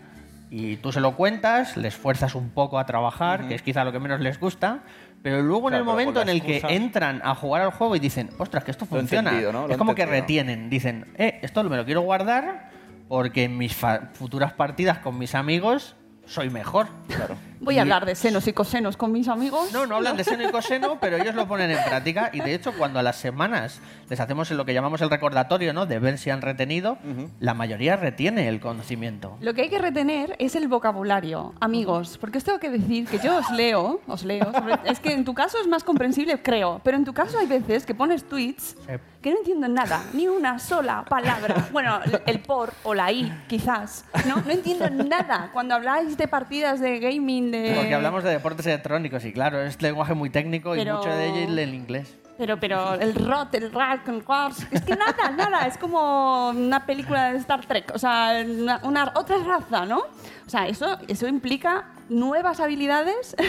Y tú se lo cuentas, les fuerzas un poco a trabajar, que es quizá lo que menos les gusta, pero luego en el momento en el que entran a jugar al juego y dicen, ostras, que esto funciona. ¿no? Es como que retienen, dicen, eh, esto me lo quiero guardar porque en mis futuras partidas con mis amigos soy mejor. Claro. Voy a hablar de senos y cosenos con mis amigos. No, no hablan de seno y coseno, pero ellos lo ponen en práctica y de hecho cuando a las semanas les hacemos lo que llamamos el recordatorio, ¿no? De ver si han retenido, la mayoría retiene el conocimiento. Lo que hay que retener es el vocabulario, amigos, porque os tengo que decir que yo os leo, os leo, sobre- es que en tu caso es más comprensible, creo, pero en tu caso hay veces que pones tweets que no entiendo nada, ni una sola palabra. Bueno, el- el por o la i, quizás, ¿no? No entiendo nada. Cuando habláis de partidas de gaming, de... Porque hablamos de deportes electrónicos y claro, es lenguaje muy técnico y Pero- mucho de ello es el inglés. Pero, pero el rot, el rack, el quartz, es que nada, nada, es como una película de Star Trek, o sea, una, una- otra raza, ¿no? O sea, eso, eso implica nuevas habilidades.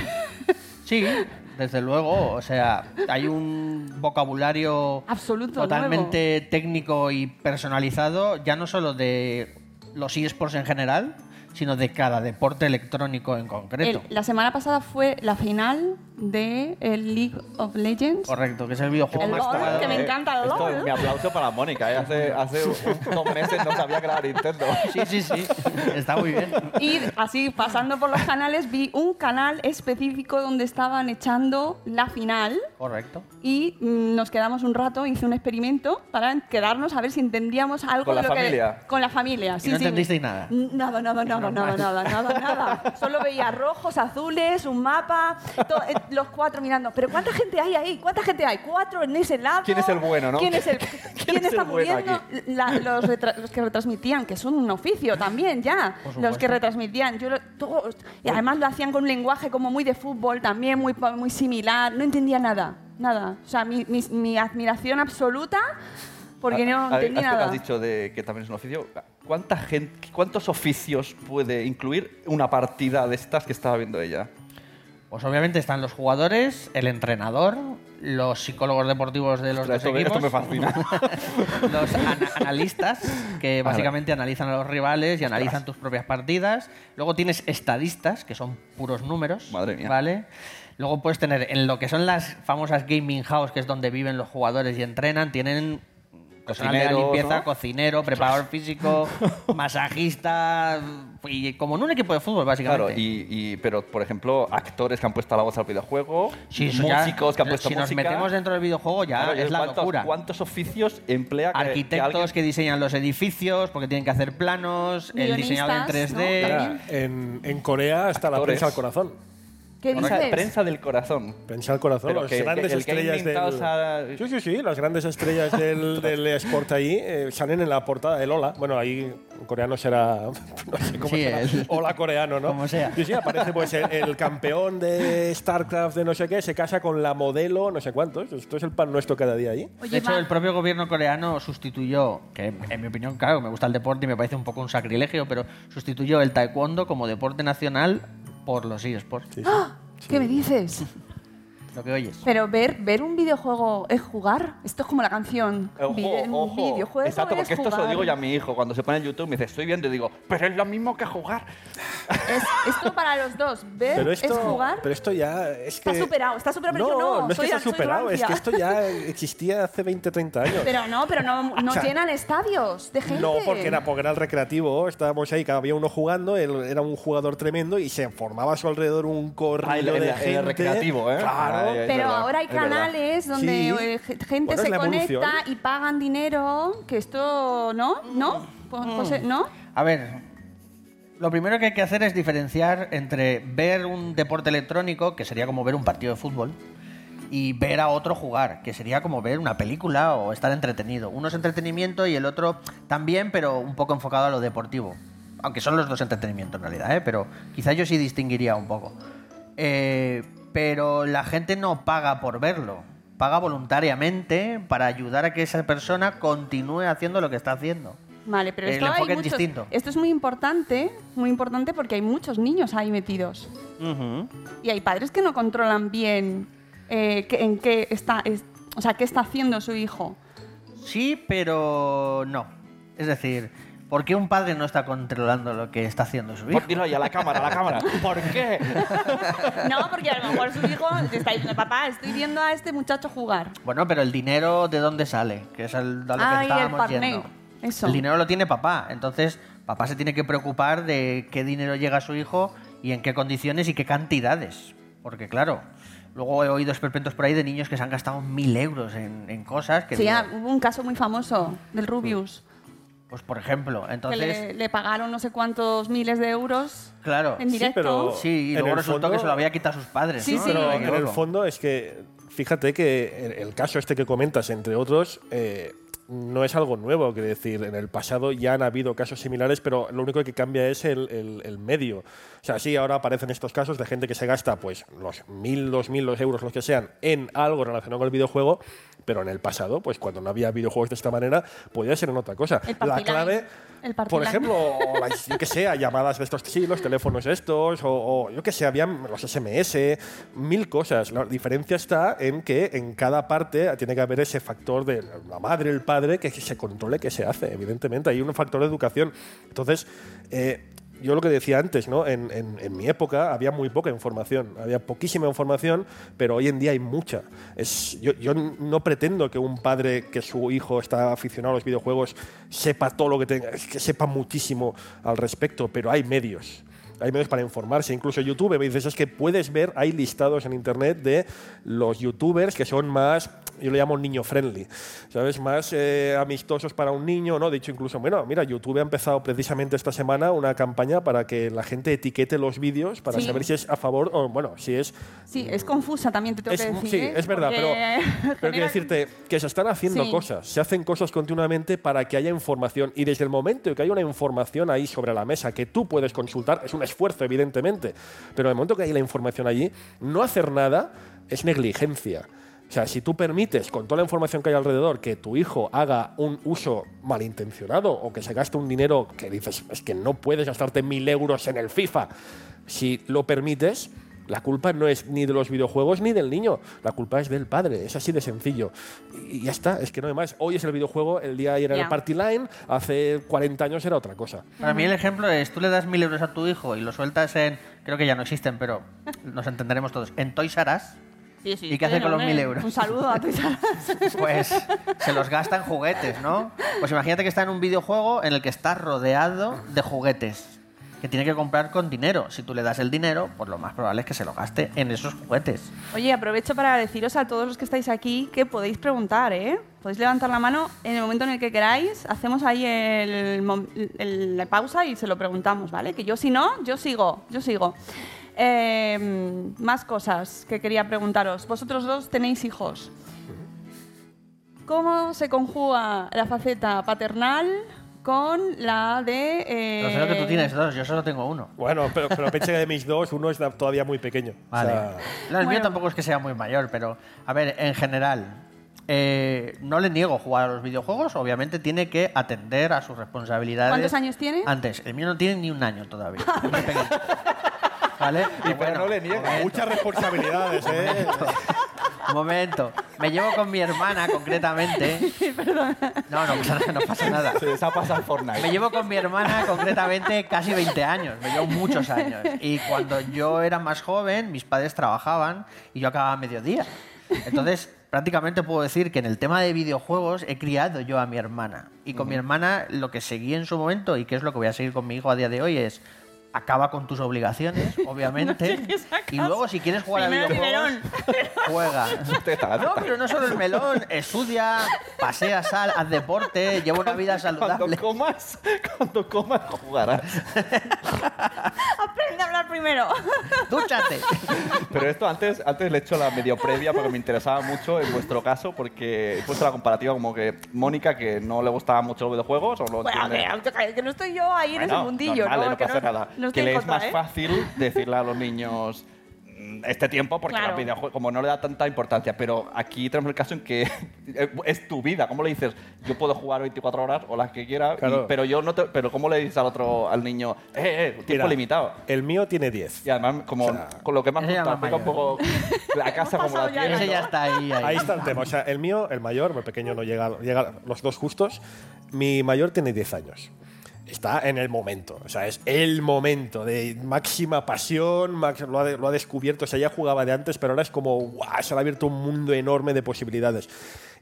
Sí, desde luego. O sea, hay un vocabulario Absoluto, totalmente técnico y personalizado, ya no solo de los eSports en general, sino de cada deporte electrónico en concreto. El- la semana pasada fue la final de el League of Legends. Correcto, que es el videojuego El más LOL, que me encanta el Esto, LOL. mi aplauso para Mónica. ¿eh? Hace, hace un- dos meses no sabía que era Nintendo. Sí, sí, sí. Está muy bien. Y así, pasando por los canales, vi un canal específico donde estaban echando la final. Correcto. y mm, nos quedamos un rato, hice un experimento para quedarnos a ver si entendíamos algo ¿Con de la lo que- familia? con la familia. Sí, no sí. entendisteis nada? Nada, nada, nada, nada, nada, nada, nada. Solo veía rojos, azules, un mapa, to- eh, los cuatro mirando. Pero ¿cuánta gente hay ahí? ¿Cuánta gente hay? Cuatro en ese lado. ¿Quién es el bueno, no? ¿Quién es el quién, es está el bueno muriendo? La- los, retra- los que retransmitían, que son un oficio también ya. Los que retransmitían, yo y además lo hacían con un lenguaje como muy de fútbol también, muy, muy similar. No entendía nada, nada. O sea, mi, mi- mi admiración absoluta porque no A- a- entendía esto que nada. has dicho de que también es un oficio, ¿cuánta gente, ¿cuántos oficios puede incluir una partida de estas que estaba viendo ella? Pues obviamente están los jugadores, el entrenador, los psicólogos deportivos de los Ostras, dos esto, me- equipos. esto me fascina. los ana- analistas, que básicamente analizan a los rivales y analizan tus propias partidas. Luego tienes estadistas, que son puros números. Madre mía. ¿Vale? Luego puedes tener en lo que son las famosas gaming house, que es donde viven los jugadores y entrenan, tienen personal de limpieza, ¿no? cocinero, preparador físico, masajista, y como en un equipo de fútbol, básicamente. Claro, y, y- pero por ejemplo, actores que han puesto la voz al videojuego, Sí, ya- músicos que han puesto si nos música. metemos dentro del videojuego ya Claro, es la ¿cuántos, locura. ¿Cuántos oficios emplea que, que Arquitectos alguien- que diseñan los edificios porque tienen que hacer planos, el diseñador en 3D. ¿no? Mira, en, en Corea está la prensa al corazón. ¿Qué Prensa, dices? prensa del corazón. Prensa al corazón, Pero las que- grandes que el gaming estrellas del... Sí, sí, sí, las grandes estrellas del, del Sport ahí eh, salen en la portada del Hola. Bueno, ahí en coreano será... No sé cómo Sí, será. el- Hola coreano, ¿no? como sea. Sí, sí, aparece pues el, el campeón de StarCraft de no sé qué, se casa con la modelo no sé cuántos. Esto es el pan nuestro cada día ahí. Oye, de hecho, Ma- el propio gobierno coreano sustituyó, que en mi opinión, claro, me gusta el deporte y me parece un poco un sacrilegio, pero sustituyó el taekwondo como deporte nacional por los eSports. Sí, sí. ¿Qué me dices? Lo que oyes. Pero ver, ver un videojuego es jugar. Esto es como la canción. Ojo, Vi- un ojo. videojuego Exacto, es porque esto se lo jugar. digo yo a mi hijo. Cuando se pone en YouTube me dice, estoy viendo y digo, pero es lo mismo que jugar. Es, esto para los dos. Ver Pero esto, es jugar. pero esto ya es que... Está superado, está superado, pero no, yo no, no es soy- que está soy superado, es rancia. que esto ya existía hace 20, 30 años. Pero no, pero no, no O sea, llenan estadios de gente. No, porque era, porque era el recreativo, estábamos ahí, cada había uno jugando, él era un jugador tremendo y se formaba a su alrededor un corrillo Ah, en el- de en el gente. recreativo, ¿eh? Claro. Pero verdad, ahora hay canales donde Sí. eh, ge- gente Bueno, se conecta y pagan dinero, que esto, ¿no? ¿No? Pues- pues, ¿No? A ver, lo primero que hay que hacer es diferenciar entre ver un deporte electrónico, que sería como ver un partido de fútbol, y ver a otro jugar, que sería como ver una película o estar entretenido. Uno es entretenimiento y el otro también, pero un poco enfocado a lo deportivo. Aunque son los dos entretenimiento en realidad, ¿eh? pero quizá yo sí distinguiría un poco. Eh, pero la gente no paga por verlo, paga voluntariamente para ayudar a que esa persona continúe haciendo lo que está haciendo. Vale, pero esto hay es distinto. Esto es muy importante, muy importante porque hay muchos niños ahí metidos. Y hay padres que no controlan bien eh, en qué está, es- o sea, qué está haciendo su hijo. Sí, pero no. Es decir, ¿por qué un padre no está controlando lo que está haciendo su hijo? Por, dilo ahí a la cámara, a la cámara. ¿Por qué? No, porque a lo mejor su hijo te está diciendo, papá, estoy viendo a este muchacho jugar. Bueno, pero el dinero ¿de dónde sale? Que es el, a lo que Ah, y el estábamos yendo. Eso. El dinero lo tiene papá. Entonces, papá se tiene que preocupar de qué dinero llega a su hijo y en qué condiciones y qué cantidades. Porque, claro, luego he oído esperpentos por ahí de niños que se han gastado mil euros en, en cosas que. Sí, digo, ah, hubo un caso muy famoso del Rubius, Pues, por ejemplo, que entonces. le, le pagaron no sé cuántos miles de euros Claro. en Sí, directo. pero- Sí, y luego resultó fondo- que se lo había quitado a sus padres. Sí, ¿no? sí. Pero en el fondo es que, fíjate que el, el caso este que comentas, entre otros, eh, no es algo nuevo. Quiere decir, en el pasado ya han habido casos similares, pero lo único que cambia es el, el- el medio. O sea, sí, ahora aparecen estos casos de gente que se gasta pues los mil, dos mil, los euros, los que sean, en algo relacionado con el videojuego, pero en el pasado, pues cuando no había videojuegos de esta manera, podía ser en otra cosa. La clave. Por ejemplo, yo que sé, llamadas de estos, sí, los teléfonos estos, o, o yo que sé, habían los SMS, mil cosas. La diferencia está en que en cada parte tiene que haber ese factor de la madre, el padre, que se controle qué se hace, evidentemente. Hay un factor de educación. Entonces, eh, yo lo que decía antes, ¿no? En, en- mi época había muy poca información, había poquísima información, pero hoy en día hay mucha. Es, yo, yo no pretendo que un padre que su hijo está aficionado a los videojuegos sepa todo lo que tenga, que sepa muchísimo al respecto, pero hay medios. Hay medios para informarse, incluso YouTube, me dices, es que puedes ver, hay listados en internet de los youtubers que son más, yo le llamo niño friendly, ¿sabes? Más eh, amistosos para un niño, ¿no? De hecho, incluso, bueno, mira, YouTube ha empezado precisamente esta semana una campaña para que la gente etiquete los vídeos para Sí. saber si es a favor o, bueno, si es Sí, es confusa también, te tengo es, que decir. sí, ¿eh? es verdad, pero, pero quiero decirte que se están haciendo Sí. cosas, se hacen cosas continuamente para que haya información y desde el momento que hay una información ahí sobre la mesa que tú puedes consultar, es un esfuerzo evidentemente, pero el momento que hay la información allí, no hacer nada es negligencia. O sea, si tú permites, con toda la información que hay alrededor, que tu hijo haga un uso malintencionado o que se gaste un dinero que dices, es que no puedes gastarte mil euros en el FIFA, si lo permites, la culpa no es ni de los videojuegos ni del niño, la culpa es del padre, es así de sencillo. Y ya está, es que no hay más. Hoy es el videojuego, el día ayer era el party line, hace 40 años era otra cosa. Para mí el ejemplo es, tú le das mil euros a tu hijo y lo sueltas en, creo que ya no existen, pero nos entenderemos todos, en Toys R Us, Sí, sí, ¿Y qué hace pero, con los mil euros? Un saludo a tu hija. pues se los gasta en juguetes, ¿no? Pues imagínate que está en un videojuego en el que está rodeado de juguetes, que tiene que comprar con dinero. Si tú le das el dinero, pues lo más probable es que se lo gaste en esos juguetes. Oye, aprovecho para deciros a todos los que estáis aquí que podéis preguntar, ¿eh? Podéis levantar la mano en el momento en el que queráis. Hacemos ahí el, el- la pausa y se lo preguntamos, ¿vale? Que yo si no, yo sigo, yo sigo. Eh, más cosas que quería preguntaros. Vosotros dos tenéis hijos. ¿Cómo se conjuga la faceta paternal con la de... eh, Pero que tú tienes dos, yo solo tengo uno. Bueno, pero, pero pensé que de mis dos, uno es todavía muy pequeño. O Vale. sea, No, el mío Bueno. tampoco es que sea muy mayor, pero a ver, en general, eh, no le niego jugar a los videojuegos, obviamente tiene que atender a sus responsabilidades. ¿Cuántos años tiene? Antes, el mío no tiene ni un año todavía. ¿Vale? Y pero no le niega. muchas responsabilidades, ¿eh? Un momento. Me llevo con mi hermana, concretamente. No, no, pasa nada, no pasa nada. Se les ha pasado Fortnite. Me llevo con mi hermana concretamente casi 20 años, me llevo muchos años. Y cuando yo era más joven, mis padres trabajaban y yo acababa a mediodía. Entonces, prácticamente puedo decir que en el tema de videojuegos he criado yo a mi hermana. Y con mi hermana lo que seguí en su momento y que es lo que voy a seguir con mi hijo a día de hoy es acaba con tus obligaciones, obviamente. y luego si quieres jugar Primero a el videojuegos, juega. No, pero no solo el melón, estudia, pasea, sal, haz deporte, lleva una vida Cuando saludable. comas, cuando comas jugarás. Aprende a hablar primero. Dúchate. Pero esto antes, antes le he hecho la medio previa porque me interesaba mucho en vuestro caso porque he puesto la comparativa como que Mónica que no le gustaban mucho los videojuegos o no Bueno, entiende- que, que no estoy yo ahí en ese mundillo, normal, ¿no? no que pasa nada. no que le es contra, más ¿eh? fácil decirle a los niños mm, este tiempo porque Claro. los videojuegos como no le da tanta importancia pero aquí tenemos el caso en que es tu vida ¿cómo le dices? yo puedo jugar 24 horas o las que quiera y- pero yo no te, pero ¿cómo le dices al otro al niño? eh, eh, tiempo Mira, limitado El mío tiene 10. y además como O sea, con lo que más gusta un poco la casa como la ahí. ahí. Ahí está el tema. O sea, el mío, el mayor, el pequeño no llega, llega los dos justos. Mi mayor tiene 10 años. Está en el momento, o sea, es el momento de máxima pasión, max- lo, ha, lo ha descubierto, o sea, ya jugaba de antes, pero ahora es como, ¡guau! Se le ha abierto un mundo enorme de posibilidades.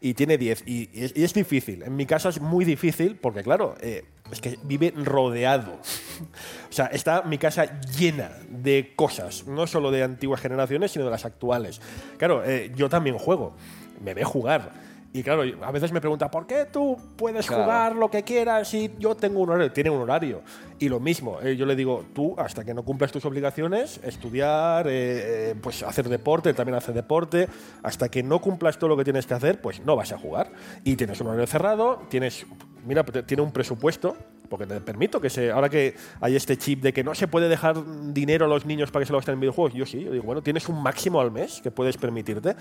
Y tiene 10, y, y es, y es difícil. En mi casa es muy difícil, porque claro, eh, es que vive rodeado. o sea, está mi casa llena de cosas, no solo de antiguas generaciones, sino de las actuales. Claro, eh, yo también juego, me ve jugar. Y claro, a veces me pregunta, ¿por qué tú puedes Claro. jugar lo que quieras si yo tengo un horario? Tiene un horario. Y lo mismo, eh, yo le digo, tú hasta que no cumplas tus obligaciones, estudiar, eh, eh, pues hacer deporte, también hace deporte, hasta que no cumplas todo lo que tienes que hacer, pues no vas a jugar. Y tienes un horario cerrado, tienes, mira, tiene un presupuesto, porque te permito que se, ahora que hay este chip de que no se puede dejar dinero a los niños para que se lo gasten en videojuegos, yo sí, yo digo, bueno, tienes un máximo al mes que puedes permitirte.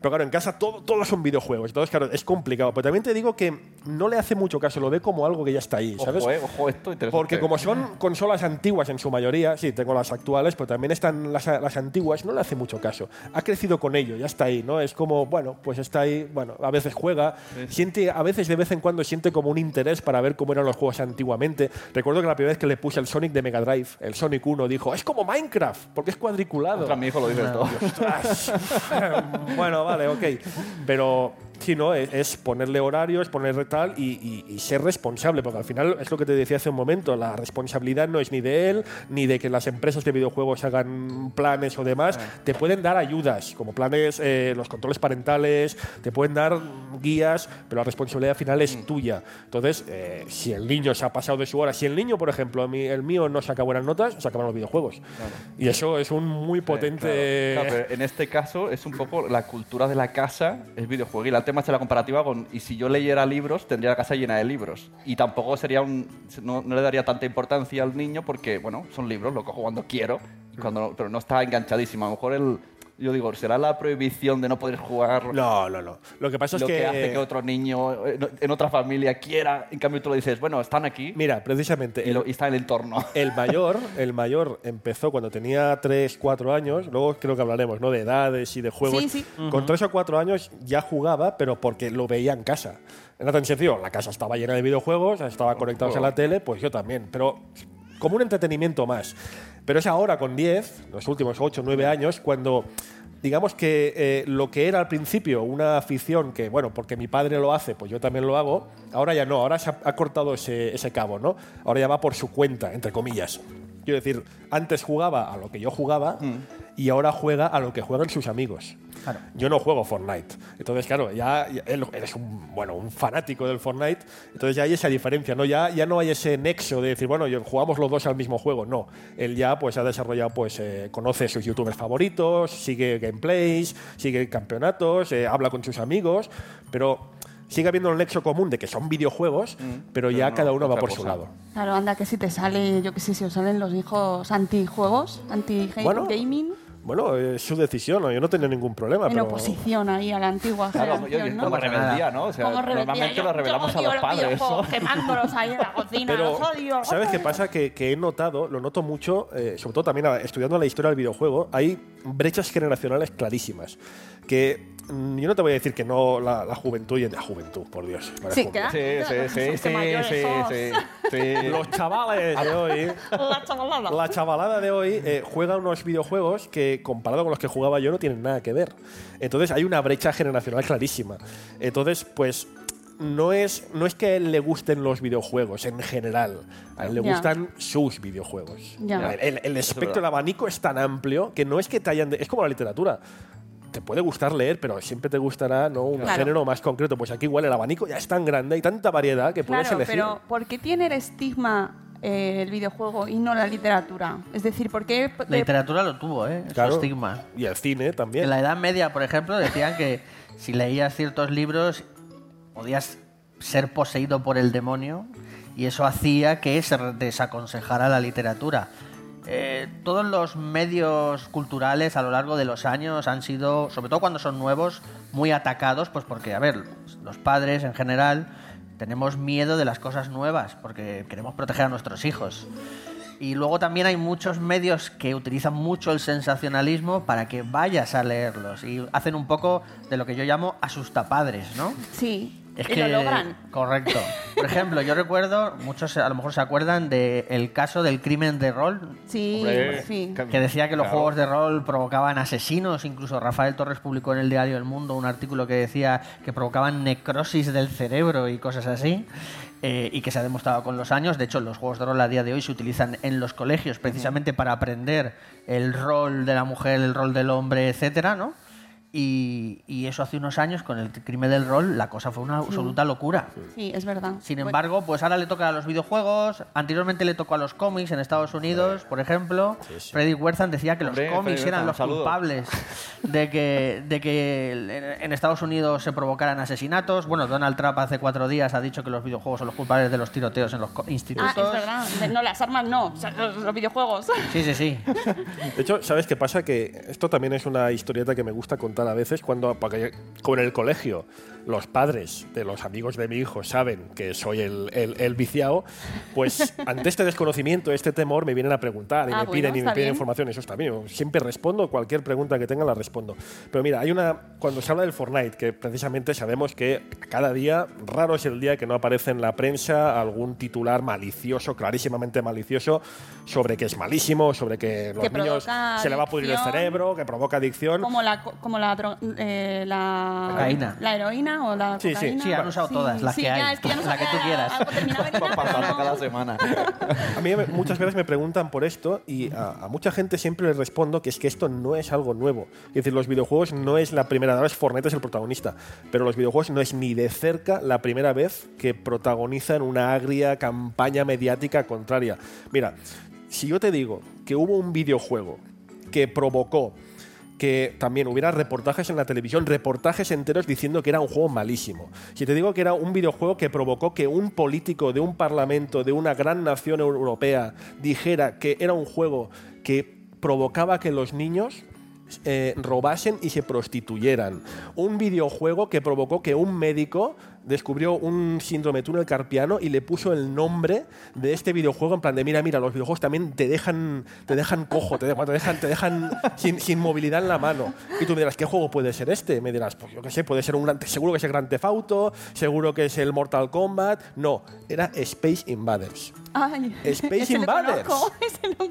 Pero claro, en casa todo, todos son videojuegos, entonces claro, es complicado. Pero también te digo que no le hace mucho caso, lo ve como algo que ya está ahí, ¿sabes? ojo, eh, ojo esto interesante. Porque como son consolas antiguas en su mayoría, sí, tengo las actuales, pero también están las, las antiguas, no le hace mucho caso. Ha crecido con ello, ya está ahí, ¿no? Es como, bueno, pues está ahí, bueno, a veces juega, siente, a veces de vez en cuando siente como un interés para ver cómo eran los juegos antiguamente. Recuerdo que la primera vez que le puse el Sonic de Mega Drive, el Sonic 1, dijo, es como Minecraft, porque es cuadriculado. Contra mi hijo lo dices todo. Bueno, vale, ok. Pero sí, ¿no? Es, es ponerle horarios, ponerle tal y, y- y ser responsable, porque al final es lo que te decía hace un momento, la responsabilidad no es ni de él, ni de que las empresas de videojuegos hagan planes o demás. Te pueden dar ayudas, como planes, eh, los controles parentales, te pueden dar guías, pero la responsabilidad final es tuya. Entonces, eh, si el niño se ha pasado de su hora, si el niño, por ejemplo, el mío no saca buenas notas, se acaban los videojuegos. Y eso es un muy potente... Claro, claro, pero en este caso es un poco la cultura de la casa es videojuego. Y el tema es la comparativa con. Y si yo leyera libros, tendría la casa llena de libros. Y tampoco sería un. No, no le daría tanta importancia al niño porque, bueno, son libros, lo cojo cuando quiero. Cuando pero no está enganchadísimo. A lo mejor el. Yo digo, ¿será la prohibición de no poder jugar No, no, no. Lo que pasa lo es que, que, hace que otro niño eh, en otra familia quiera? En cambio, tú le dices, bueno, están aquí Mira, precisamente y, lo- y está en el entorno. el mayor, el mayor empezó cuando tenía 3, 4 años, luego creo que hablaremos, ¿no? De edades y de juegos. Sí, sí. Con 3 o 4 años ya jugaba, pero porque lo veía en casa. Era tan sencillo, la casa estaba llena de videojuegos, estaba conectados a la tele, pues yo también, pero como un entretenimiento más. Pero es ahora con 10, los últimos 8, 9 años, cuando digamos que eh, lo que era al principio una afición que, bueno, porque mi padre lo hace, pues yo también lo hago, ahora ya no, ahora se ha, ha cortado ese, ese cabo, ¿no? Ahora ya va por su cuenta, entre comillas. Quiero decir, antes jugaba a lo que yo jugaba y ahora juega a lo que juegan sus amigos. Claro. Yo no juego Fortnite. Entonces, claro, ya, ya él- eres un, bueno, un fanático del Fortnite. Entonces ya hay esa diferencia, ¿no? Ya, ya no hay ese nexo de decir, bueno, jugamos los dos al mismo juego. No. Él ya pues ha desarrollado, pues eh, conoce sus youtubers favoritos, sigue gameplays, sigue campeonatos, eh, habla con sus amigos, pero sigue habiendo un nexo común de que son videojuegos, pero ya no, cada uno va por su cosa. lado. Claro, anda, que si te sale, yo qué sé, si os salen los hijos antijuegos, anti-gaming, Bueno, es su decisión, ¿no? yo no tenía ningún problema. en pero... oposición ahí a la antigua Claro, generación, yo- yo- ¿no? como pasa rebeldía, ¿no? O sea, Como rebeldía, normalmente yo- lo revelamos yo a los odio padres. ¿no? Quemándolos ahí en la cocina, Pero, los odio. los ¿sabes qué pasa? Que, que he notado, lo noto mucho, eh, sobre todo también estudiando la historia del videojuego, hay brechas generacionales clarísimas. Que yo no te voy a decir que no la, la juventud y la juventud, por Dios. Sí, juventud. Sí, sí, sí, Qué sí, mayores sí, sos. sí, sí. Los chavales de hoy, La chavalada. la chavalada de hoy eh, juega unos videojuegos que comparado con los que jugaba yo no tienen nada que ver. Entonces hay una brecha generacional clarísima. Entonces, pues no es, no es que a él le gusten los videojuegos en general, a él le gustan sus videojuegos. El, el espectro, el abanico es tan amplio que no es que te hayan... de- es como la literatura. Te puede gustar leer, pero siempre te gustará ¿no? un Claro. género más concreto. Pues aquí igual el abanico ya es tan grande, hay tanta variedad que puedes Claro, elegir. pero ¿por qué tiene el estigma eh, el videojuego y no la literatura? Es decir, ¿por qué La literatura lo tuvo, ¿eh? Su Claro. estigma. Y el cine también. En la Edad Media, por ejemplo, decían que si leías ciertos libros podías ser poseído por el demonio y eso hacía que se desaconsejara la literatura. Eh, todos los medios culturales a lo largo de los años han sido, sobre todo cuando son nuevos, muy atacados, pues porque, a ver, los padres en general tenemos miedo de las cosas nuevas porque queremos proteger a nuestros hijos. Y luego también hay muchos medios que utilizan mucho el sensacionalismo para que vayas a leerlos y hacen un poco de lo que yo llamo asustapadres, ¿no? Sí, Es y que lo logran. correcto. Por ejemplo, yo recuerdo, muchos a lo mejor se acuerdan del caso del crimen de rol, Sí, Hombre, sí. que- que decía que los Claro. juegos de rol provocaban asesinos. Incluso Rafael Torres publicó en el diario El Mundo un artículo que decía que provocaban necrosis del cerebro y cosas así. eh, y que se ha demostrado con los años. De hecho, los juegos de rol a día de hoy se utilizan en los colegios precisamente para aprender el rol de la mujer, el rol del hombre, etcétera, ¿no? Y, y eso hace unos años, con el crimen del rol, la cosa fue una absoluta locura. Sí, es verdad. Sin embargo, pues ahora le toca a los videojuegos. Anteriormente le tocó a los cómics en Estados Unidos, por ejemplo. Freddy Werthan decía que los Hombre, cómics Freddy eran los saludo. culpables de que, de que en- Estados Unidos se provocaran asesinatos. Bueno, Donald Trump hace cuatro días ha dicho que los videojuegos son los culpables de los tiroteos en los co- Ah, institutos. es verdad. De- No, las armas no, o sea, los, los videojuegos. Sí, sí, sí. De hecho, ¿sabes qué pasa? Que esto también es una historieta que me gusta contar a veces cuando, con el colegio, los padres de los amigos de mi hijo saben que soy el, el- el viciado, pues ante este desconocimiento, este temor, me vienen a preguntar y Ah, me bueno, piden y me piden bien. información. Eso está bien. Yo siempre respondo, cualquier pregunta que tengan la respondo. Pero mira, hay una. Cuando se habla del Fortnite, que precisamente sabemos que cada día, raro es el día que no aparece en la prensa algún titular malicioso, clarísimamente malicioso, sobre que es malísimo, sobre que los Que niños se le va a pudrir el cerebro, que provoca adicción. Como la, co- como la, dro- eh, la, Cocaína. la heroína o la Sí, sí. cocaína. Sí, han usado todas, las sí, que ya, hay. es que ya no La que sabía tú quieras. algo terminaba en ina, pero Pasando no. cada semana. A mí me- muchas veces me preguntan por esto y a, a mucha gente siempre les respondo que es que esto no es algo nuevo. Es decir, los videojuegos no es la primera vez, Fortnite es el protagonista, pero los videojuegos no es ni de cerca la primera vez que protagonizan una agria campaña mediática contraria. Mira, si yo te digo que hubo un videojuego que provocó que también hubiera reportajes en la televisión, reportajes enteros diciendo que era un juego malísimo. Si te digo que era un videojuego que provocó que un político de un parlamento, de una gran nación europea, dijera que era un juego que provocaba que los niños eh, robasen y se prostituyeran. Un videojuego que provocó que un médico descubrió un síndrome túnel carpiano y le puso el nombre de este videojuego en plan de mira, mira, los videojuegos también te dejan, te dejan cojo, te, de- te dejan, te dejan sin, sin movilidad en la mano. Y tú me dirás, ¿qué juego puede ser este? Me dirás, pues yo qué sé, puede ser un gran, seguro que es el Grand Theft Auto, seguro que es el Mortal Kombat. No, era Space Invaders. Ay, Space Invaders. conozco.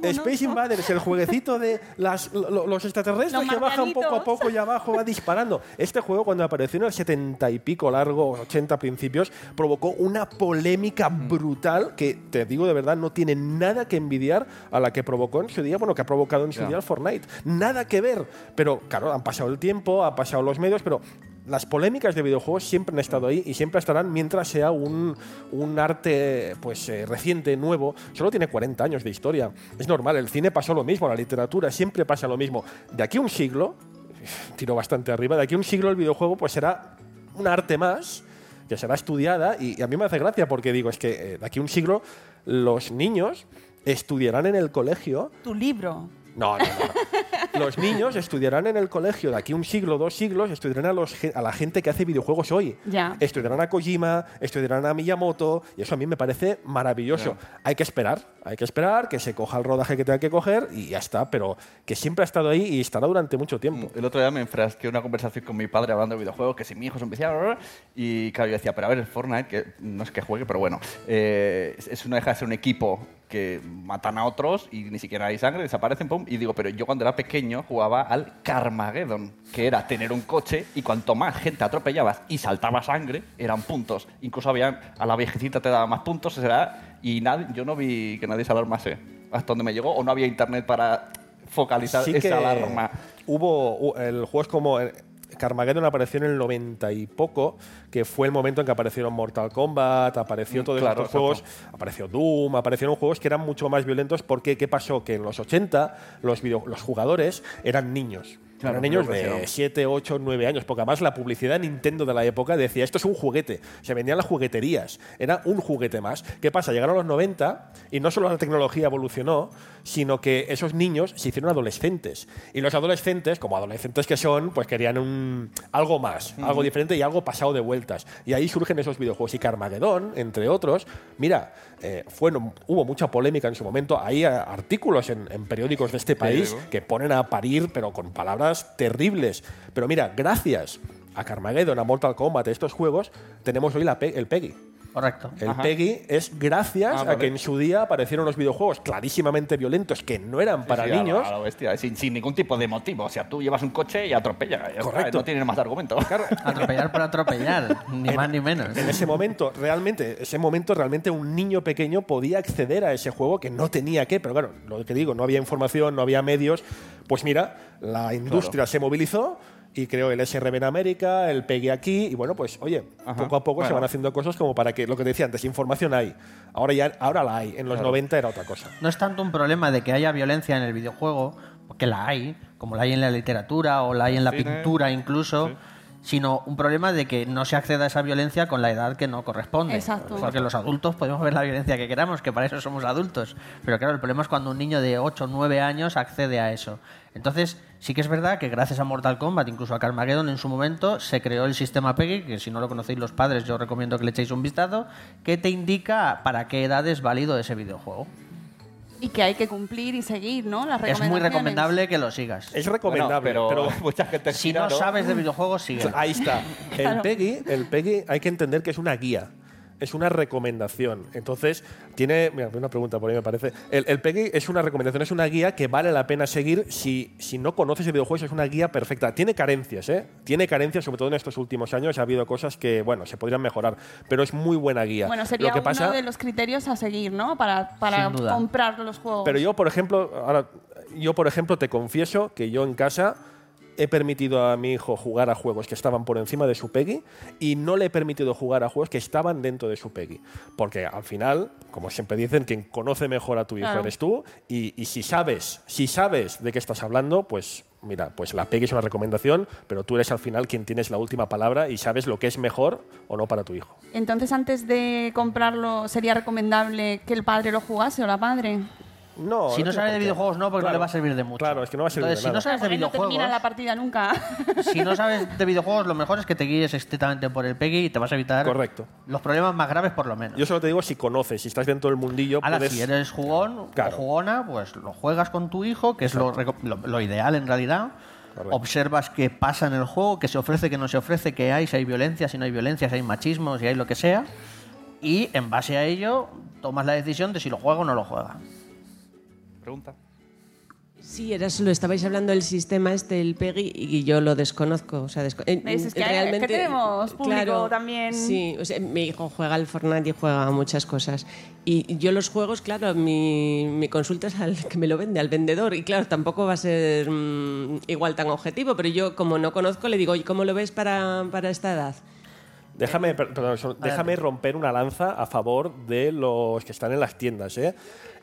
Space Invaders, el jueguecito de las, lo- los extraterrestres Los que bajan poco a poco y abajo va disparando. Este juego, cuando apareció en el 70 y pico largo, 80 principios, provocó una polémica brutal que, te digo de verdad, no tiene nada que envidiar a la que provocó en su día, bueno, que ha provocado en su día el Fortnite. Nada que ver. Pero, claro, han pasado el tiempo, han pasado los medios, pero las polémicas de videojuegos siempre han estado ahí y siempre estarán mientras sea un, un arte pues eh, reciente, nuevo. Solo tiene 40 años de historia. Es normal, el cine pasó lo mismo, la literatura siempre pasa lo mismo. De aquí a un siglo, tiro bastante arriba, de aquí a un siglo el videojuego pues será un arte más que será estudiada y, y a mí me hace gracia porque digo, es que eh, de aquí a un siglo los niños estudiarán en el colegio Tu libro. No, no, no. Los niños estudiarán en el colegio de aquí un siglo, dos siglos, estudiarán a, los, ge- a la gente que hace videojuegos hoy. Ya. Estudiarán a Kojima, estudiarán a Miyamoto, y eso a mí me parece maravilloso. Hay que esperar, hay que esperar que se coja el rodaje que tenga que coger y ya está, pero que siempre ha estado ahí y estará durante mucho tiempo. El otro día me enfrasqué en una conversación con mi padre hablando de videojuegos, que si mi hijo es un viciado, y claro, yo decía, pero a ver, el Fortnite, que no es que juegue, pero bueno, eh, es- no deja de ser un equipo que matan a otros y ni siquiera hay sangre, desaparecen, pum, y digo, pero yo cuando era pequeño jugaba al Carmageddon, que era tener un coche y cuanto más gente atropellabas y saltaba sangre, eran puntos. Incluso había, a la viejecita te daba más puntos, y nadie, yo no vi que nadie se alarmase hasta donde me llegó, o no había internet para focalizar Sí esa alarma. Hubo, hu- el juego es como... Carmageddon apareció en el 90 y poco, que fue el momento en que aparecieron Mortal Kombat, apareció Mm, todos claro, estos juegos, apareció Doom, aparecieron juegos que eran mucho más violentos porque ¿qué pasó? Que en los 80 los, video- los jugadores eran niños. Claro, niños de hicieron. 7, 8, 9 años, porque además la publicidad Nintendo de la época decía, esto es un juguete, se vendían las jugueterías, era un juguete más. ¿Qué pasa? Llegaron los 90 y no solo la tecnología evolucionó, sino que esos niños se hicieron adolescentes. Y los adolescentes, como adolescentes que son, pues querían un, algo más, algo diferente y algo pasado de vueltas. Y ahí surgen esos videojuegos. Y Carmageddon, entre otros, mira, eh, fueron, hubo mucha polémica en su momento. Hay eh, artículos en, en periódicos de este país que ponen a parir, pero con palabras terribles. Pero mira, gracias a Carmageddon, a Mortal Kombat, a estos juegos, tenemos hoy la el PEGI. Correcto. El Ajá. PEGI es gracias Ah, a vale. que en su día aparecieron los videojuegos clarísimamente violentos que no eran para Sí, a lo- niños. a lo bestia, sin, sin ningún tipo de motivo. O sea, tú llevas un coche y atropella. Correcto. no tiene más argumento. Atropellar por atropellar, ni más ni menos. En ese momento, realmente, ese momento realmente un niño pequeño podía acceder a ese juego que no tenía que, pero claro, lo que digo, no había información, no había medios. Pues mira, la industria se movilizó y creó el SRB en América, el PEGI aquí, y bueno, pues oye, Ajá. poco a poco se van haciendo cosas como para que, lo que te decía antes, información hay. Ahora ya, ahora la hay. En los 90 era otra cosa. No es tanto un problema de que haya violencia en el videojuego, porque la hay, como la hay en la literatura o la hay en la Cine. pintura incluso, Sí. Sino un problema de que no se acceda a esa violencia con la edad que no corresponde. Exacto. Porque los adultos podemos ver la violencia que queramos, que para eso somos adultos. Pero claro, el problema es cuando un niño de 8 o 9 años accede a eso. Entonces, sí que es verdad que gracias a Mortal Kombat, incluso a Carmageddon en su momento, se creó el sistema PEGI, que si no lo conocéis los padres, yo recomiendo que le echéis un vistazo, que te indica para qué edad es válido ese videojuego. Y que hay que cumplir y seguir, ¿no? Las Es muy recomendaciones. recomendable que lo sigas. Es recomendable, Bueno, pero, pero, mucha gente Si gira, no sabes de videojuegos, sigue. Ahí está. El PEGI, el PEGI hay que entender que es una guía. Es una recomendación. Entonces, tiene. Mira, una pregunta por ahí me parece. El, el PEGI es una recomendación, es una guía que vale la pena seguir si, si no conoces el videojuego. Es una guía perfecta. Tiene carencias, ¿eh? Tiene carencias, sobre todo en estos últimos años. Ha habido cosas que, bueno, se podrían mejorar. Pero es muy buena guía. Bueno, sería Lo que pasa, uno de los criterios a seguir, ¿no? Para, para comprar los juegos. Pero yo, por ejemplo, ahora, yo, por ejemplo, te confieso que yo en casa he permitido a mi hijo jugar a juegos que estaban por encima de su PEGI y no le he permitido jugar a juegos que estaban dentro de su PEGI. Porque al final, como siempre dicen, quien conoce mejor a tu hijo Claro. eres tú y, y si sabes, si sabes de qué estás hablando, pues mira, pues la PEGI es una recomendación, pero tú eres al final quien tienes la última palabra y sabes lo que es mejor o no para tu hijo. Entonces, antes de comprarlo, ¿sería recomendable que el padre lo jugase o la madre? No, Si no tiene sabe de videojuegos, no, porque no le va a servir de mucho. Claro, es que no va a servir Entonces, de si no nada. sabes de no videojuegos, termina la partida nunca. si no sabes de videojuegos, lo mejor es que te guíes estrictamente por el PEGI y te vas a evitar Correcto. los problemas más graves por lo menos. Yo solo te digo si conoces, si estás dentro del mundillo, Ahora, puedes... si eres jugón Claro. o jugona, pues lo juegas con tu hijo, que es lo, reco- lo- lo ideal en realidad. Correcto. Observas qué pasa en el juego, qué se ofrece, qué no se ofrece, qué hay, si hay violencia, si no hay violencia, si hay machismo, si hay lo que sea. Y en base a ello tomas la decisión de si lo juega o no lo juega. Pregunta. Sí, era solo, estabais hablando del sistema este, el PEGI, y yo lo desconozco. O sea, desco- eh. Es que hay- es que tenemos público también. Sí, o sea, mi hijo juega al Fortnite y juega a muchas cosas. Y yo los juegos, claro, mi, mi consulta es al que me lo vende, al vendedor. Y claro, tampoco va a ser mm, igual tan objetivo, pero yo como no conozco le digo, oye, ¿cómo lo ves para, para esta edad? Déjame, per- perdón, déjame romper una lanza a favor de los que están en las tiendas. ¿eh?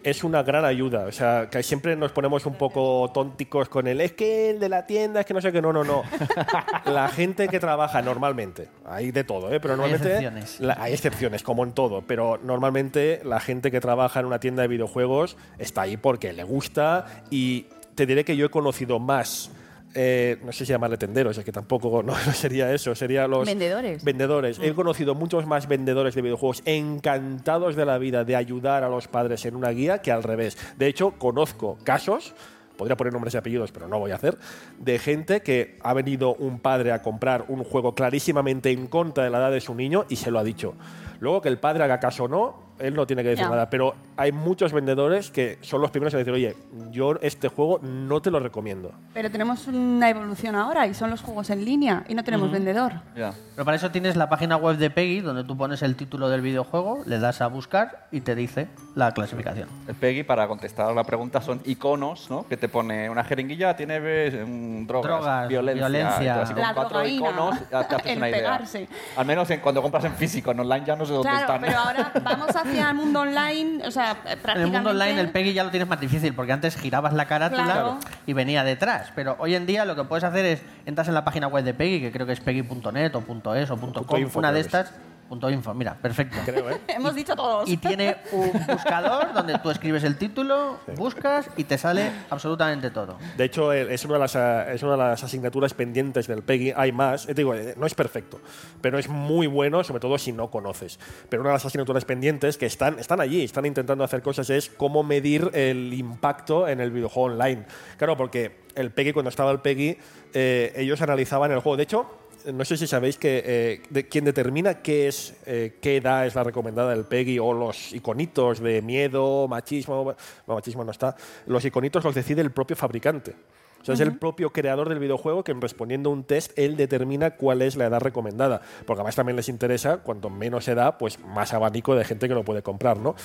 Es una gran ayuda. O sea, que siempre nos ponemos un poco tónticos con el es que el de la tienda, es que no sé qué. No, no, no. la gente que trabaja normalmente, hay de todo, ¿eh? pero normalmente. excepciones. la- hay excepciones, como en todo, pero normalmente la gente que trabaja en una tienda de videojuegos está ahí porque le gusta y te diré que yo he conocido más. Eh, no sé si llamarle tenderos, es que tampoco no, no sería eso, sería los Vendedores. vendedores. Mm. He conocido muchos más vendedores de videojuegos encantados de la vida de ayudar a los padres en una guía que al revés. De hecho, conozco casos, podría poner nombres y apellidos, pero no voy a hacer, de gente que ha venido un padre a comprar un juego clarísimamente en contra de la edad de su niño y se lo ha dicho. Luego que el padre haga caso o no, él no tiene que decir nada. Pero hay muchos vendedores que son los primeros en decir, oye, yo este juego no te lo recomiendo. Pero tenemos una evolución ahora y son los juegos en línea y no tenemos vendedor. Ya. Pero para eso tienes la página web de Peggy, donde tú pones el título del videojuego, le das a buscar y te dice la clasificación. El Peggy, para contestar a la pregunta, son iconos, ¿no? Que te pone una jeringuilla, tiene eh, mm, drogas, Drogas, violencia. violencia. así, con La cuatro drogaína, iconos te haces el una idea. pegarse. Al menos en- cuando compras en físico, en online ya no sé dónde Claro, están. pero ahora vamos hacia el mundo online, o sea, prácticamente... En el mundo online el Peggy ya lo tienes más difícil porque antes girabas la carátula Claro. y venía detrás. Pero hoy en día lo que puedes hacer es entras en la página web de Peggy, que creo que es peggy.net o .es o Punto .com, una de estas. Punto .info, mira, perfecto. Creo, ¿eh? Hemos dicho todos. Y tiene un buscador donde tú escribes el título, buscas y te sale absolutamente todo. De hecho, eh, es una, de las, eh, es una de las asignaturas pendientes del PEGI. Hay más. Eh, te digo, eh, no es perfecto, pero es muy bueno, sobre todo si no conoces. Pero una de las asignaturas pendientes que están, están allí, están intentando hacer cosas, es cómo medir el impacto en el videojuego online. Claro, porque el PEGI, cuando estaba el PEGI, eh, ellos analizaban el juego. De hecho, no sé si sabéis que eh, de, quien determina qué es eh, qué edad es la recomendada del PEGI o los iconitos de miedo, machismo, no, machismo no está, los iconitos los decide el propio fabricante. O sea, es el propio creador del videojuego que respondiendo a un test él determina cuál es la edad recomendada. Porque además también les interesa, cuanto menos edad, pues más abanico de gente que lo puede comprar, ¿no?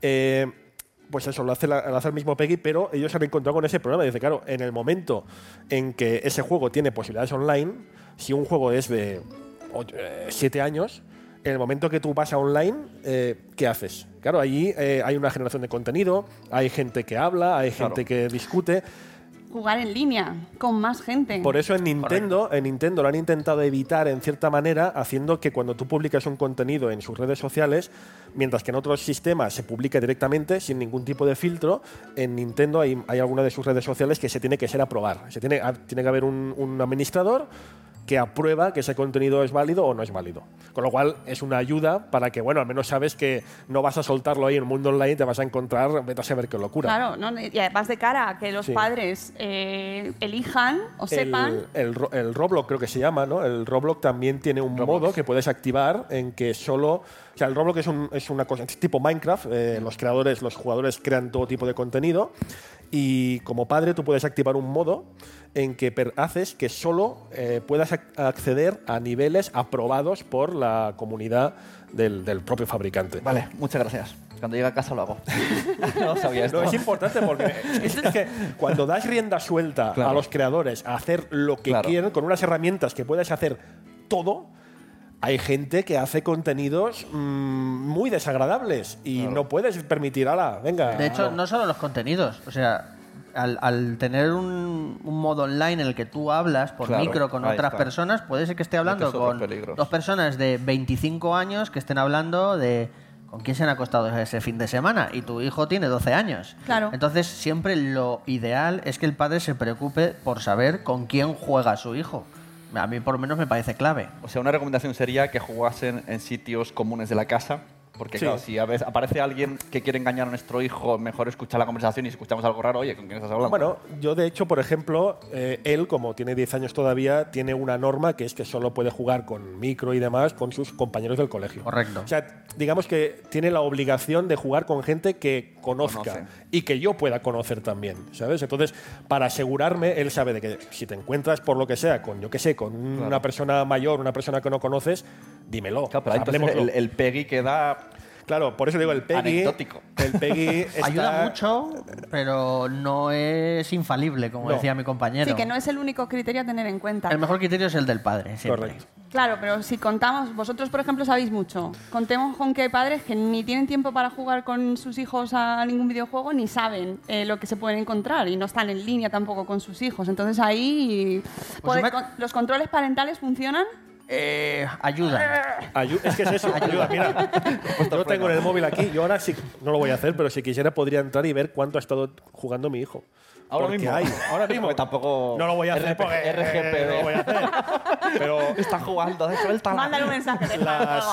Eh, pues eso, lo hace, la- lo hace el mismo Peggy, pero ellos se han encontrado con ese problema. Dice, claro, en el momento en que ese juego tiene posibilidades online, si un juego es de 7 años, en el momento que tú vas a online, eh, ¿qué haces? Claro, allí eh, hay una generación de contenido, hay gente que habla, hay gente que discute. Jugar en línea con más gente. Por eso en Nintendo, en Nintendo lo han intentado evitar en cierta manera, haciendo que cuando tú publicas un contenido en sus redes sociales, mientras que en otros sistemas se publica directamente sin ningún tipo de filtro, en Nintendo hay, hay alguna de sus redes sociales que se tiene que ser aprobar. Se tiene, ah, tiene que haber un, un administrador que aprueba que ese contenido es válido o no es válido. Con lo cual es una ayuda para que, bueno, al menos sabes que no vas a soltarlo ahí en el mundo online y te vas a encontrar, vete a saber qué locura. Claro, ¿no? y además de cara a que los Sí. padres eh, elijan o sepan. El, el, Ro- el Roblox creo que se llama, ¿no? El Roblox también tiene un modo que puedes activar en que solo... O sea, el Roblox es, un- es una cosa es tipo Minecraft. eh, los creadores, los jugadores crean todo tipo de contenido y como padre tú puedes activar un modo en que haces que solo eh, puedas ac- acceder a niveles aprobados por la comunidad del, del propio fabricante. Vale, muchas gracias. Cuando llegue a casa lo hago. no sabía esto. No, es importante porque es, es que cuando das rienda suelta Claro. a los creadores a hacer lo que Claro. quieren con unas herramientas que puedes hacer todo, hay gente que hace contenidos mm, muy desagradables y no puedes permitir, ala, venga. De hecho, no solo los contenidos, o sea, al, al tener un, un modo online en el que tú hablas por Claro, micro con otras está. personas, puede ser que esté hablando con peligros. dos personas de 25 años que estén hablando de con quién se han acostado ese fin de semana y tu hijo tiene 12 años. Claro. Entonces, siempre lo ideal es que el padre se preocupe por saber con quién juega su hijo. A mí por lo menos me parece clave. O sea, una recomendación sería que jugasen en sitios comunes de la casa, Porque Sí. claro, si a veces aparece alguien que quiere engañar a nuestro hijo, mejor escuchar la conversación y si escuchamos algo raro, oye, ¿con quién estás hablando? Bueno, yo de hecho, por ejemplo, eh, él, como tiene 10 años todavía, tiene una norma que es que solo puede jugar con micro y demás con sus compañeros del colegio. Correcto. O sea, digamos que tiene la obligación de jugar con gente que conozca Conoce. y que yo pueda conocer también, ¿sabes? Entonces, para asegurarme, él sabe de que si te encuentras por lo que sea con, yo qué sé, con una persona mayor, una persona que no conoces, dímelo. Claro, pero entonces el, el Peggy queda Claro, por eso digo, el Peggy. Anecdótico. El Peggy está- Ayuda mucho, pero no es infalible, como No. decía mi compañero. Sí, que no es el único criterio a tener en cuenta. El mejor criterio es el del padre, siempre. Correcto. Claro, pero si contamos, vosotros por ejemplo sabéis mucho, contemos con que hay padres que ni tienen tiempo para jugar con sus hijos a ningún videojuego ni saben eh, lo que se pueden encontrar y no están en línea tampoco con sus hijos. Entonces ahí puede- me- con- los controles parentales funcionan. Eh, ayuda. Ayu- es que es eso, ayuda. Mira, yo tengo en el móvil aquí, yo ahora sí, no lo voy a hacer, pero si quisiera podría entrar y ver cuánto ha estado jugando mi hijo. Ahora Porque mismo. hay, ahora mismo. Tampoco. No lo voy a hacer RP, porque RGPD. no lo voy a hacer. Pero Está jugando, de suelta. Mándale un mensaje de las,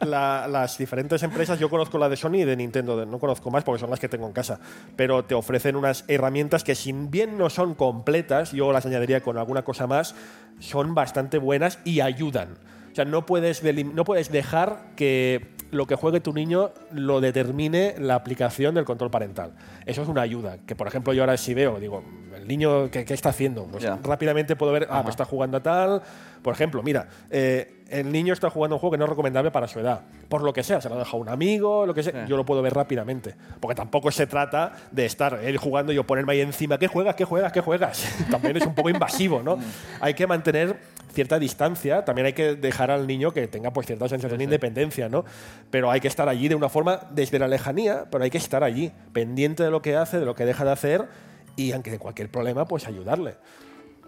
la- las diferentes empresas, yo conozco la de Sony y de Nintendo, no conozco más porque son las que tengo en casa, pero te ofrecen unas herramientas que si bien no son completas, yo las añadiría con alguna cosa más, son bastante buenas y ayudan. O sea, no puedes, no puedes dejar que lo que juegue tu niño lo determine la aplicación del control parental. Eso es una ayuda. Que, por ejemplo, yo ahora si veo, digo, el niño, ¿qué, qué está haciendo? Pues rápidamente puedo ver, ah, pues está jugando a tal. Por ejemplo, mira, eh, el niño está jugando un juego que no es recomendable para su edad. Por lo que sea, se lo ha dejado un amigo, lo que sea, yo lo puedo ver rápidamente. Porque tampoco se trata de estar él jugando y yo ponerme ahí encima, ¿qué juegas? ¿Qué juegas? ¿Qué juegas? También es un poco invasivo, ¿no? hay que mantener cierta distancia, también hay que dejar al niño que tenga pues cierta sensación de independencia, ¿no? Pero hay que estar allí de una forma desde la lejanía, pero hay que estar allí, pendiente de lo que hace, de lo que deja de hacer y aunque de cualquier problema, pues ayudarle.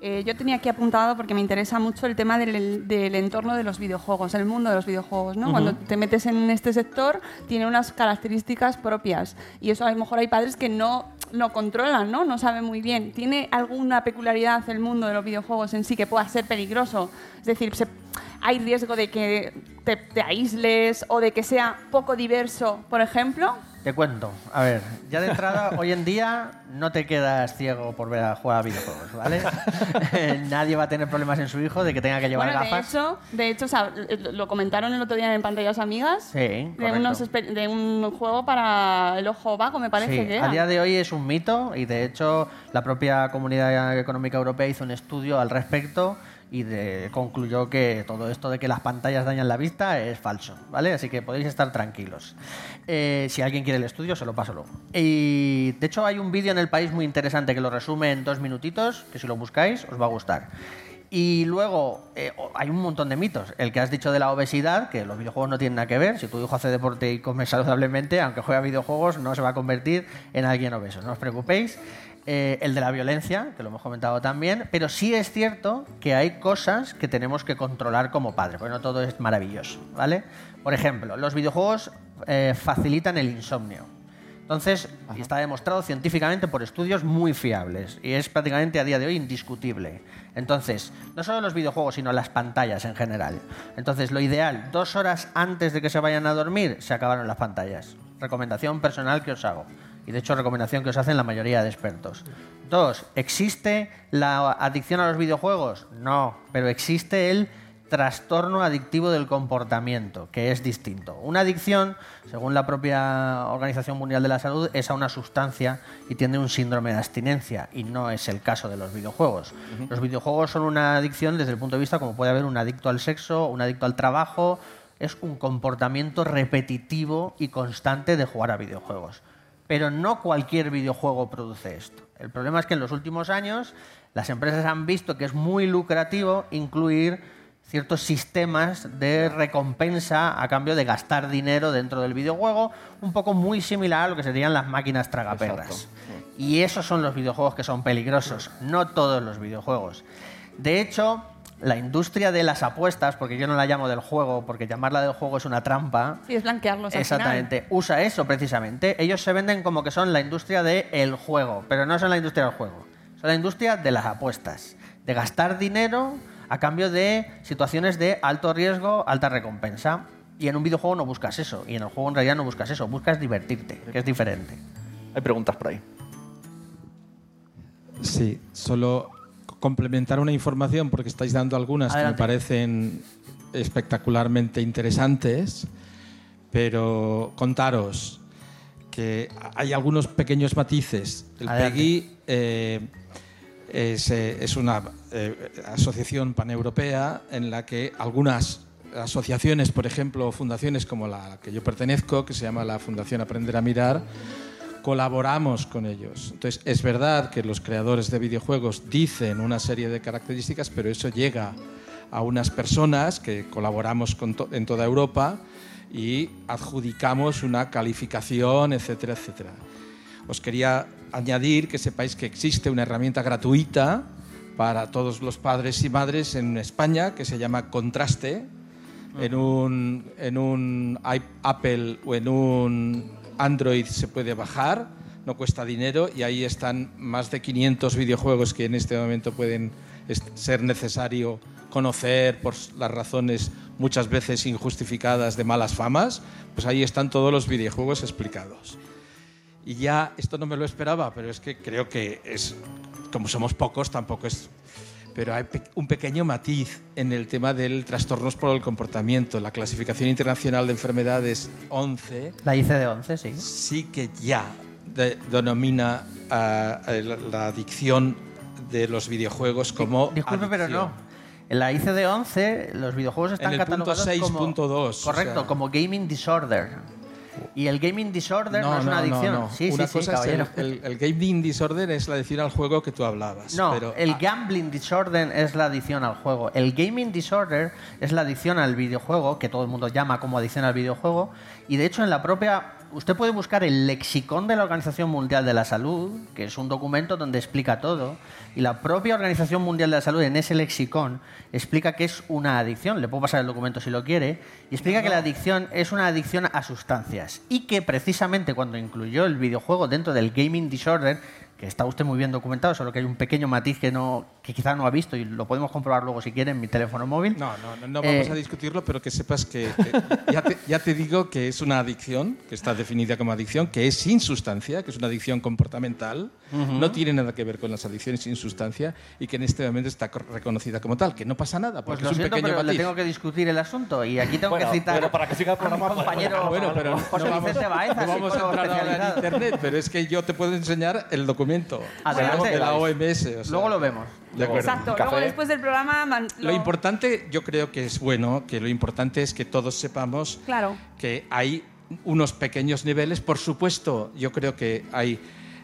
Eh, yo tenía aquí apuntado porque me interesa mucho el tema del, del entorno de los videojuegos, el mundo de los videojuegos. ¿no? Cuando te metes en este sector, tiene unas características propias. Y eso a lo mejor hay padres que no lo controlan, ¿no? no saben muy bien. ¿Tiene alguna peculiaridad el mundo de los videojuegos en sí que pueda ser peligroso? Es decir, se- ¿hay riesgo de que te, te aísles o de que sea poco diverso, por ejemplo? Te cuento. A ver, ya de entrada, hoy en día no te quedas ciego por ver a jugar a videojuegos, ¿vale? Nadie va a tener problemas en su hijo de que tenga que llevar Bueno, de gafas. hecho, de hecho, o sea, lo comentaron el otro día en Pantallas Amigas. Sí, de, unos de un juego para el ojo vago, me parece Sí, que a era. día de hoy es un mito y de hecho la propia Comunidad Económica Europea hizo un estudio al respecto y de- concluyó que todo esto de que las pantallas dañan la vista es falso, ¿vale? Así que podéis estar tranquilos. Eh, si alguien quiere el estudio, se lo paso luego. Y de hecho hay un vídeo en el país muy interesante que lo resume en dos minutitos, que si lo buscáis os va a gustar. Y luego eh, hay un montón de mitos. El que has dicho de la obesidad, que los videojuegos no tienen nada que ver. Si tu hijo hace deporte y come saludablemente, aunque juegue a videojuegos, no se va a convertir en alguien obeso. No os preocupéis. Eh, el de la violencia, que lo hemos comentado también. Pero sí es cierto que hay cosas que tenemos que controlar como padres, porque no todo es maravilloso, ¿vale? Por ejemplo, los videojuegos eh, facilitan el insomnio. Entonces, y está demostrado científicamente por estudios muy fiables y es prácticamente a día de hoy indiscutible. Entonces, no solo los videojuegos, sino las pantallas en general. Entonces, lo ideal, dos horas antes de que se vayan a dormir, se acabaron las pantallas. Recomendación personal que os hago. Y de hecho, recomendación que os hacen la mayoría de expertos. Dos, ¿existe la adicción a los videojuegos? No, pero existe el trastorno adictivo del comportamiento, que es distinto. Una adicción, según la propia Organización Mundial de la Salud, es a una sustancia y tiene un síndrome de abstinencia, y no es el caso de los videojuegos. Los videojuegos son una adicción desde el punto de vista como puede haber un adicto al sexo, un adicto al trabajo, es un comportamiento repetitivo y constante de jugar a videojuegos. Pero no cualquier videojuego produce esto. El problema es que en los últimos años las empresas han visto que es muy lucrativo incluir ciertos sistemas de recompensa a cambio de gastar dinero dentro del videojuego, un poco muy similar a lo que serían las máquinas tragaperras. Y esos son los videojuegos que son peligrosos, no todos los videojuegos. De hecho, la industria de las apuestas, porque yo no la llamo del juego, porque llamarla del juego es una trampa, Sí, es blanquearlos al Exactamente, usa eso precisamente. Ellos se venden como que son la industria del juego, pero no son la industria del juego. Son la industria de las apuestas, de gastar dinero a cambio de situaciones de alto riesgo, alta recompensa. Y en un videojuego no buscas eso. Y en el juego en realidad no buscas eso. Buscas divertirte, que es diferente. Hay preguntas por ahí. Sí, solo complementar una información porque estáis dando algunas Adelante. que me parecen espectacularmente interesantes, pero contaros que hay algunos pequeños matices. El Adelante. PEGI eh, es, eh, es una eh, asociación paneuropea en la que algunas asociaciones, por ejemplo, fundaciones como la que yo pertenezco, que se llama la Fundación Aprender a Mirar, colaboramos con ellos. Entonces, es verdad que los creadores de videojuegos dicen una serie de características, pero eso llega a unas personas que colaboramos con to- en toda Europa y adjudicamos una calificación, etcétera, etcétera. Os quería añadir que sepáis que existe una herramienta gratuita para todos los padres y madres en España que se llama Contraste. En un, en un Apple o en un Android se puede bajar, no cuesta dinero y ahí están más de 500 videojuegos que en este momento pueden ser necesario conocer por las razones muchas veces injustificadas de malas famas, pues ahí están todos los videojuegos explicados. Y ya, esto no me lo esperaba, pero es que creo que es, como somos pocos, tampoco es... Pero hay un pequeño matiz en el tema del trastornos por el comportamiento. La clasificación internacional de enfermedades 11 La ICD-11, sí. sí que ya de- denomina la, la adicción de los videojuegos como Disculpe, pero adicción. no. En la ICD-11 los videojuegos están En el punto catalogados como... 6.2, o Correcto, sea. como gaming disorder. Y el gaming disorder no, No, es una no, adicción. no. Sí, Una sí, sí, cosa es el, caballero. el- el gaming disorder es la adicción al juego que tú hablabas. No, pero, el ah, gambling disorder es la adicción al juego. El gaming disorder es la adicción al videojuego, que todo el mundo llama como adicción al videojuego. Y de hecho, en la propia. Usted puede buscar el lexicón de la Organización Mundial de la Salud, que es un documento donde explica todo. Y la propia Organización Mundial de la Salud, en ese lexicón, explica que es una adicción. Le puedo pasar el documento si lo quiere. Y explica que la adicción es una adicción a sustancias. Y que precisamente cuando incluyó el videojuego dentro del gaming disorder, que está usted muy bien documentado, solo que hay un pequeño matiz que no que quizá no ha visto y lo podemos comprobar luego si quiere en mi teléfono móvil. No, no, no, no vamos Eh, a discutirlo, pero que sepas que, que ya, te, ya te digo que es una adicción, que está definida como adicción, que es sin sustancia, que es una adicción comportamental, no tiene nada que ver con las adicciones sin sustancia y que en este momento está co- reconocida como tal, que no pasa nada, Pues porque lo es un siento, pequeño pero le matiz. tengo que discutir el asunto y aquí tengo Bueno, que citar pero para que siga el a mi programa, pues, compañero Bueno, pero José no vamos, Vicente Baeza, no vamos a entrar ahora en internet, pero es que yo te puedo enseñar el documento Adelante. de la OMS. o sea, Luego lo vemos. De acuerdo. Exacto. Luego después del programa... man- Lo importante, yo creo que es bueno, que lo importante es que todos sepamos Claro. que hay unos pequeños niveles. Por supuesto, yo creo que hay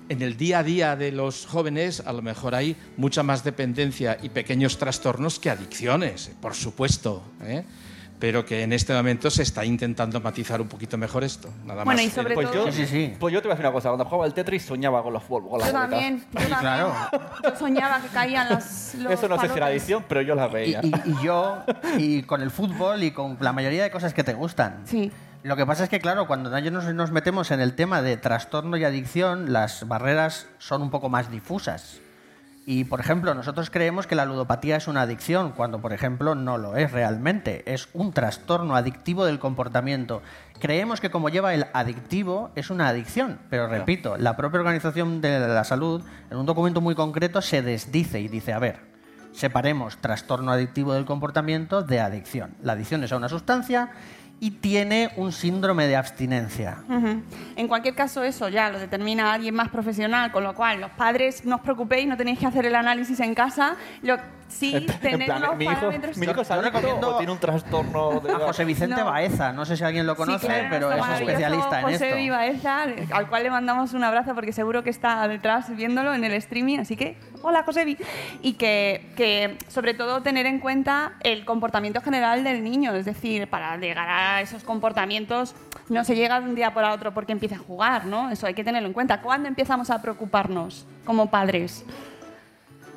en el día a día de los jóvenes, a lo mejor hay mucha más dependencia y pequeños trastornos que adicciones, por supuesto. ¿eh? Pero que en este momento se está intentando matizar un poquito mejor esto. Nada Bueno, más. y sobre Pues todo... yo, Sí, sí, pues yo te voy a decir una cosa. Cuando jugaba al Tetris soñaba con los con las Yo también, yo también. claro. Yo soñaba que caían las, los Eso no sé si era adicción, pero yo las Y, veía. y- y yo, y con el fútbol y con la mayoría de cosas que te gustan. Sí. Lo que pasa es que, claro, cuando nos, nos metemos en el tema de trastorno y adicción, las barreras son un poco más difusas. Y, por ejemplo, nosotros creemos que la ludopatía es una adicción, cuando, por ejemplo, no lo es realmente. Es un trastorno adictivo del comportamiento. Creemos que como lleva el adictivo, es una adicción. Pero, repito, la propia Organización de la Salud, en un documento muy concreto, se desdice y dice, a ver, separemos trastorno adictivo del comportamiento de adicción. La adicción es a una sustancia y tiene un síndrome de abstinencia. En cualquier caso, eso ya lo determina alguien más profesional, con lo cual los padres no os preocupéis, no tenéis que hacer el análisis en casa. Sí, En tener plan, mi hijo, parámetros. mi hijo es Yo adicto recomiendo tiene un trastorno de... A José Vicente No. Baeza, no sé si alguien lo Sí, conoce, claro, pero es especialista en José esto. Vivaeza, al cual le mandamos un abrazo porque seguro que está detrás viéndolo en el streaming, así que hola Josebi. Y que, que sobre todo tener en cuenta el comportamiento general del niño, es decir, para llegar a esos comportamientos no se llega de un día para otro porque empieza a jugar, ¿no? Eso hay que tenerlo en cuenta. ¿Cuándo empezamos a preocuparnos como padres?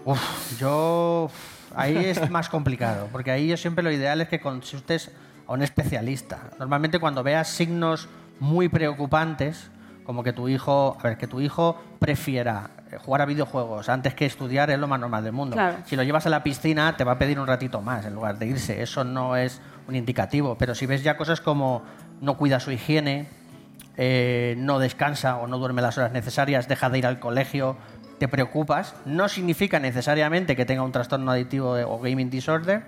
Uf, yo. Ahí es más complicado, porque ahí yo siempre lo ideal es que consultes a un especialista. Normalmente cuando veas signos muy preocupantes, Como que tu hijo, a ver, que tu hijo prefiera eh, jugar a videojuegos antes que estudiar es lo más normal del mundo. Claro. Si lo llevas a la piscina, te va a pedir un ratito más en lugar de irse. Eso no es un indicativo. Pero si ves ya cosas como no cuida su higiene, eh, no descansa o no duerme las horas necesarias, deja de ir al colegio, te preocupas, no significa necesariamente que tenga un trastorno adictivo o gaming disorder,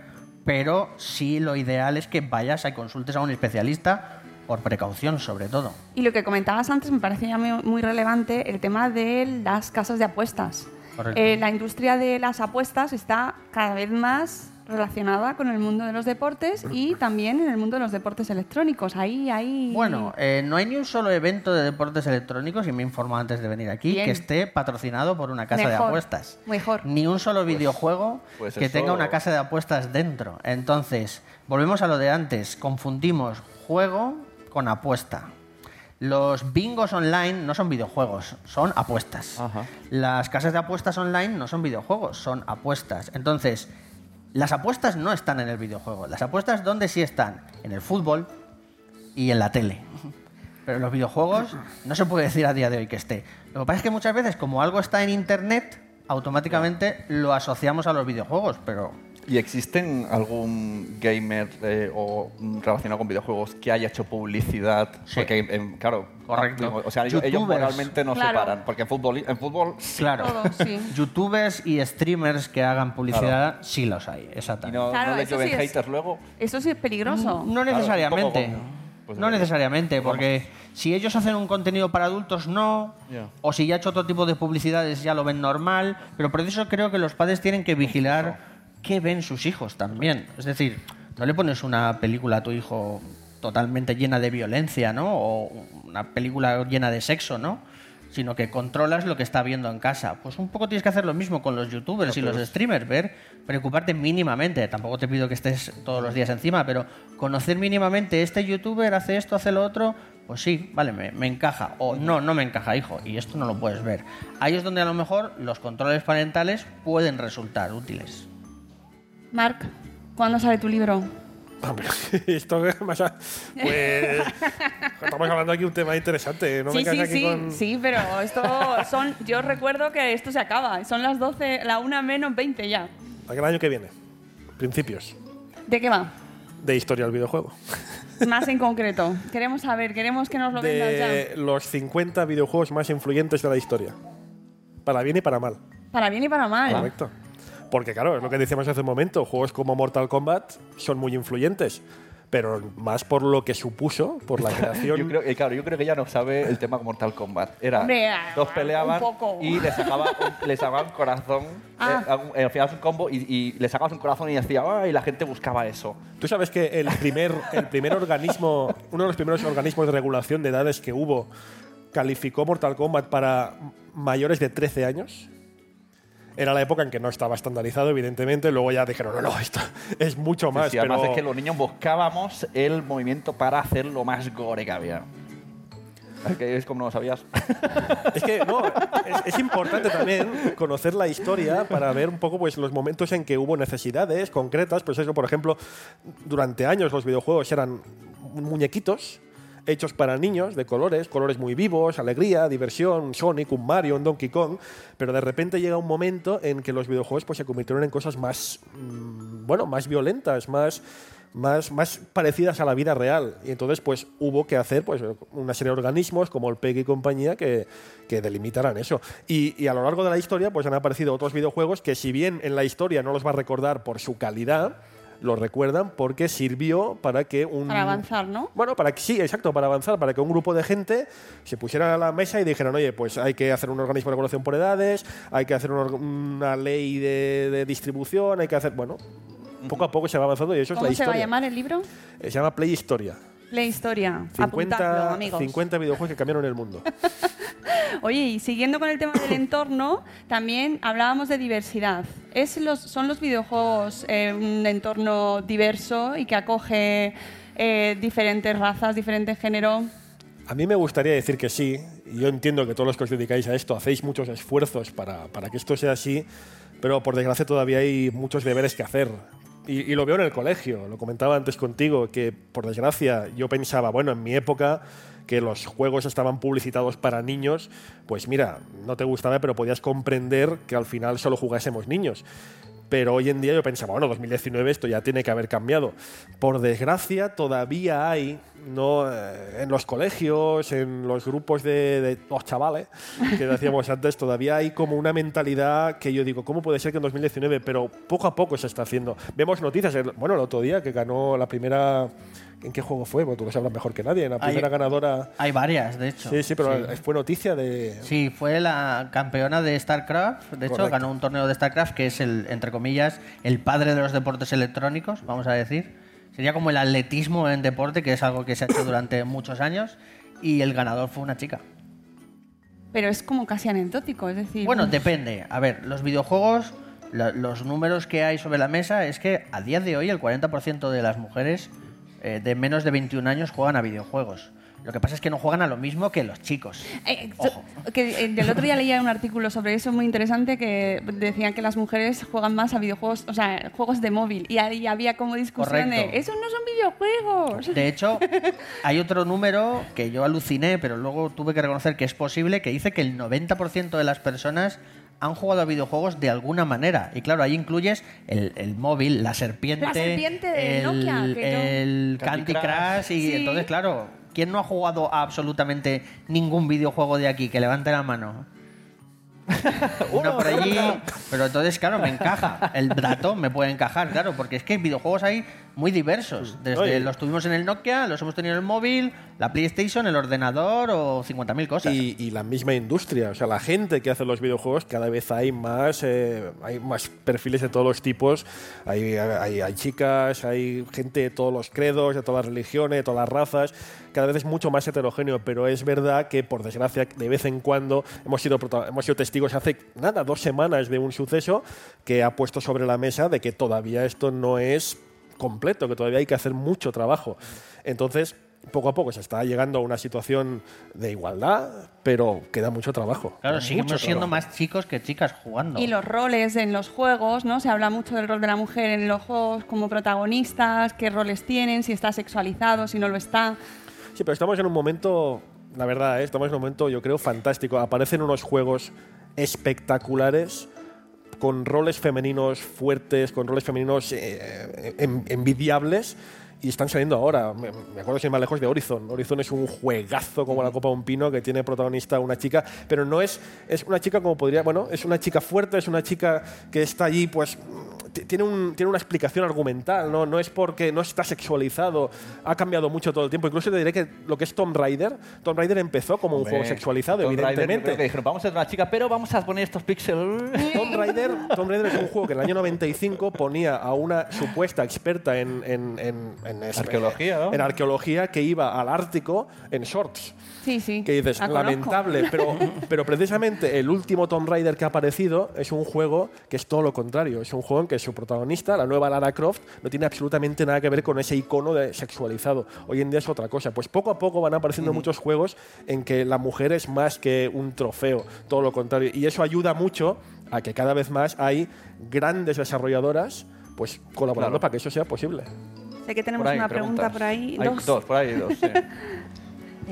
pero sí lo ideal es que vayas y consultes a un especialista por precaución sobre todo. Y lo que comentabas antes me parecía muy, muy relevante, el tema de las casas de apuestas. Eh, la industria de las apuestas está cada vez más relacionada con el mundo de los deportes y también en el mundo de los deportes electrónicos. Ahí, ahí. Bueno, eh, no hay ni un solo evento de deportes electrónicos, y me informó antes de venir aquí, Bien. que esté patrocinado por una casa de apuestas. Mejor. Ni un solo videojuego pues que eso- tenga una casa de apuestas dentro. Entonces, volvemos a lo de antes. Confundimos juego con apuesta. Los bingos online no son videojuegos, son apuestas. Ajá. Las casas de apuestas online no son videojuegos, son apuestas. Entonces, las apuestas no están en el videojuego. Las apuestas, ¿dónde sí están? En el fútbol y en la tele. Pero en los videojuegos no se puede decir a día de hoy que esté. Lo que pasa es que muchas veces, como algo está en internet, automáticamente lo asociamos a los videojuegos, pero ¿Y existen algún gamer eh, o mm, relacionado con videojuegos que haya hecho publicidad? Sí. Porque, em, claro, Correcto. O sea, ellos, moralmente no Claro. se paran. Porque en fútbol, en fútbol sí. claro. Todo, sí. Youtubers y streamers que hagan publicidad sí los hay, Y exactamente. no, Claro, no llueven haters luego. Eso sí es peligroso. No Claro, necesariamente. pues no debería. necesariamente, porque si ellos hacen un contenido para adultos, no. O si ya ha hecho otro tipo de publicidades, ya lo ven normal. Pero por eso creo que los padres tienen que vigilar qué ven sus hijos también. Es decir, no le pones una película a tu hijo totalmente llena de violencia, ¿no? O una película llena de sexo, ¿no? Sino que controlas lo que está viendo en casa. Pues un poco tienes que hacer lo mismo con los youtubers y los streamers, ver, preocuparte mínimamente. Tampoco te pido que estés todos los días encima, pero conocer mínimamente este youtuber hace esto, hace lo otro, pues sí, vale, me, me encaja. O no, no me encaja, hijo, y esto no lo puedes ver. Ahí es donde a lo mejor los controles parentales pueden resultar útiles. Marc, ¿cuándo sale tu libro? Hombre, esto es más. a- Pues. Estamos hablando aquí de un tema interesante. No me sí, sí, caes aquí sí, con. sí, pero esto son. Yo recuerdo que esto se acaba. Son las 12, la 1 menos 20 ya. Aquel año que viene. Principios ¿De qué va? de historia del videojuego. Más en concreto. Queremos saber, queremos que nos lo vendas ya. De los 50 videojuegos más influyentes de la historia. Para bien y para mal. Para bien y para mal. Correcto. Porque, claro, es lo que decíamos hace un momento. Juegos como Mortal Kombat son muy influyentes. Pero más por lo que supuso, por la creación. Yo creo, eh, claro, yo creo que ella no sabe el tema con Mortal Kombat. Era dos peleaban y le sacaba un, le sacaba un corazón. Ah. eh, eh, al final es un combo y, y le sacabas un corazón y decía, ¡ah! Y la gente buscaba eso. Tú sabes que el primer, el primer organismo, uno de los primeros organismos de regulación de edades que hubo, calificó Mortal Kombat para mayores de 13 años. Era la época en que no estaba estandarizado, evidentemente. Luego ya dijeron, no, no, esto es mucho Sí, más. sí, además pero es que los niños buscábamos el movimiento para hacer lo más gore que había. Es que es como no lo sabías. Es que no, es, es importante también conocer la historia para ver un poco pues, los momentos en que hubo necesidades concretas. Pues eso, por ejemplo, durante años los videojuegos eran muñequitos hechos para niños de colores, colores muy vivos, alegría, diversión, Sonic, un Mario, un Donkey Kong, pero de repente llega un momento en que los videojuegos pues, se convirtieron en cosas más, mm, bueno, más violentas, más, más, más parecidas a la vida real. Y entonces pues hubo que hacer pues, una serie de organismos como el PEG y compañía que, que delimitaran eso. Y, y a lo largo de la historia pues han aparecido otros videojuegos que si bien en la historia no los va a recordar por su calidad, los recuerdan porque sirvió para que un... Para avanzar, ¿no? Bueno, para que sí, exacto, para avanzar, para que un grupo de gente se pusiera a la mesa y dijeran, oye, pues hay que hacer un organismo de regulación por edades, hay que hacer una ley de, de distribución, hay que hacer, bueno, poco a poco se va avanzando y eso es ¿Cómo la se va a historia. llamar el libro? Eh, Se llama Play Historia. Play Historia. Apuntadlo, 50, amigos. 50 videojuegos que cambiaron el mundo. Oye, y siguiendo con el tema del entorno, también hablábamos de diversidad. ¿Es los, ¿Son los videojuegos eh, un entorno diverso y que acoge eh, diferentes razas, diferentes géneros? A mí me gustaría decir que sí, y yo entiendo que todos los que os dedicáis a esto hacéis muchos esfuerzos para, para que esto sea así, pero por desgracia todavía hay muchos deberes que hacer. Y, lo veo en el colegio, lo comentaba antes contigo, que por desgracia yo pensaba, bueno, en mi época que los juegos estaban publicitados para niños, pues mira, no te gustaba, pero podías comprender que al final solo jugásemos niños. Pero hoy en día yo pensaba, bueno, 2019 esto ya tiene que haber cambiado. Por desgracia, todavía hay, no eh, en los colegios, en los grupos de, de los chavales que decíamos antes, todavía hay como una mentalidad que yo digo, ¿cómo puede ser que en 2019? Pero poco a poco se está haciendo. Vemos noticias, bueno, el otro día que ganó la primera. ¿En qué juego fue? Bueno, tú lo sabrás mejor que nadie. La Hay- primera ganadora. Hay varias, de hecho. Sí, sí, pero Sí. fue noticia de. Sí, fue la campeona de StarCraft. De hecho, Correcto. ganó un torneo de StarCraft que es el, entre comillas, el padre de los deportes electrónicos, vamos a decir. Sería como el atletismo en deporte, que es algo que se ha hecho durante muchos años. Y el ganador fue una chica. Pero es como casi anecdótico, es decir... Bueno, depende. A ver, los videojuegos, la- los números que hay sobre la mesa es que a día de hoy el 40% de las mujeres eh, de menos de 21 años juegan a videojuegos. Lo que pasa es que no juegan a lo mismo que los chicos. Eh, so- que eh, el otro día leía un artículo sobre eso muy interesante que decían que las mujeres juegan más a videojuegos, o sea, juegos de móvil. Y ahí había como discusión de, Correcto. esos no son videojuegos. De hecho, hay otro número que yo aluciné, pero luego tuve que reconocer que es posible, que dice que el 90% de las personas han jugado a videojuegos de alguna manera. Y claro, ahí incluyes el, el móvil, la serpiente, La serpiente de el, Nokia, que yo- el Candy Candy Crush. Crush. Y Sí. entonces, claro, ¿quién no ha jugado a absolutamente ningún videojuego de aquí? Que levante la mano. Uno por allí, pero entonces, claro, me encaja. El dato me puede encajar, claro, porque es que videojuegos hay muy diversos. Desde Oye. los tuvimos en el Nokia, los hemos tenido en el móvil, la PlayStation, el ordenador o 50.000 cosas. Y, y la misma industria, o sea, la gente que hace los videojuegos, cada vez hay más, eh, hay más perfiles de todos los tipos. Hay, hay, hay chicas, hay gente de todos los credos, de todas las religiones, de todas las razas. Cada vez es mucho más heterogéneo, pero es verdad que, por desgracia, de vez en cuando hemos sido, hemos sido testigos hace nada, dos semanas de un suceso que ha puesto sobre la mesa de que todavía esto no es completo, que todavía hay que hacer mucho trabajo. Entonces, poco a poco se está llegando a una situación de igualdad, pero queda mucho trabajo. Claro, seguimos siendo trabajo. más chicos que chicas jugando. Y los roles en los juegos, ¿no? Se habla mucho del rol de la mujer en los juegos como protagonistas, qué roles tienen, si está sexualizado, si no lo está. Sí, pero estamos en un momento, la verdad, ¿eh? estamos en un momento, yo creo, fantástico. Aparecen unos juegos espectaculares con roles femeninos fuertes, con roles femeninos eh, en- envidiables. Y están saliendo ahora. Me, me acuerdo sin ir más lejos de Horizon. Horizon es un juegazo como la Copa de un Pino que tiene protagonista una chica, pero no es, es una chica como podría. Bueno, es una chica fuerte, es una chica que está allí, pues. Tiene, un- tiene una explicación argumental, ¿no? no es porque no está sexualizado, ha cambiado mucho todo el tiempo. Incluso te diré que lo que es Tomb Raider, Tomb Raider empezó como un juego sexualizado, Tomb Raider, evidentemente. que dijeron, vamos a ser una chica, pero vamos a poner estos píxeles. Tomb Raider, Tomb Raider es un juego que en el año 95 ponía a una supuesta experta en, en, en, en eso, Arqueología, ¿no? en arqueología que iba al Ártico en shorts. Sí, sí. Que dices, la lamentable, pero, pero precisamente el último Tomb Raider que ha aparecido es un juego que es todo lo contrario. Es un juego en que su protagonista, la nueva Lara Croft, no tiene absolutamente nada que ver con ese icono de sexualizado. Hoy en día es otra cosa. Pues poco a poco van apareciendo muchos juegos en que la mujer es más que un trofeo, todo lo contrario. Y eso ayuda mucho a que cada vez más hay grandes desarrolladoras pues colaborando Claro. para que eso sea posible. Sé que tenemos ahí, una pregunta por ahí. Hay dos. dos, por ahí dos. sí.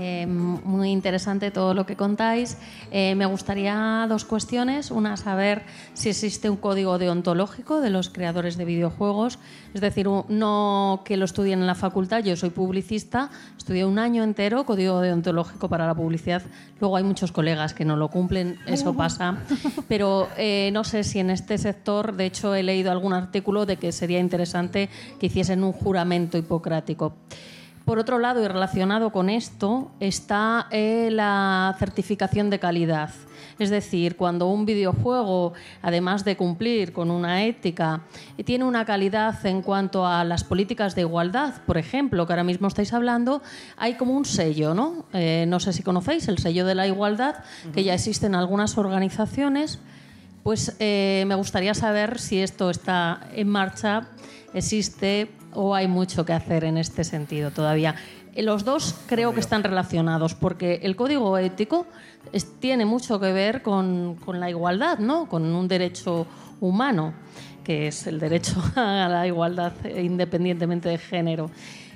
Eh, muy interesante todo lo que contáis. Eh, me gustaría dos cuestiones. Una, saber si existe un código deontológico de los creadores de videojuegos. Es decir, no que lo estudien en la facultad. Yo soy publicista, estudié un año entero código deontológico para la publicidad. Luego hay muchos colegas que no lo cumplen, eso pasa. Pero eh, no sé si en este sector, de hecho, he leído algún artículo de que sería interesante que hiciesen un juramento hipocrático. Por otro lado, y relacionado con esto, está eh, la certificación de calidad. Es decir, cuando un videojuego, además de cumplir con una ética, tiene una calidad en cuanto a las políticas de igualdad, por ejemplo, que ahora mismo estáis hablando, hay como un sello, ¿no? Eh, no sé si conocéis el sello de la igualdad, que ya existe en algunas organizaciones. Pues eh, me gustaría saber si esto está en marcha, existe o hay mucho que hacer en este sentido todavía. Eh, Los dos creo que están relacionados porque el código ético es- tiene mucho que ver con, con la igualdad, ¿no? con un derecho humano, que es el derecho a la igualdad eh, independientemente de género.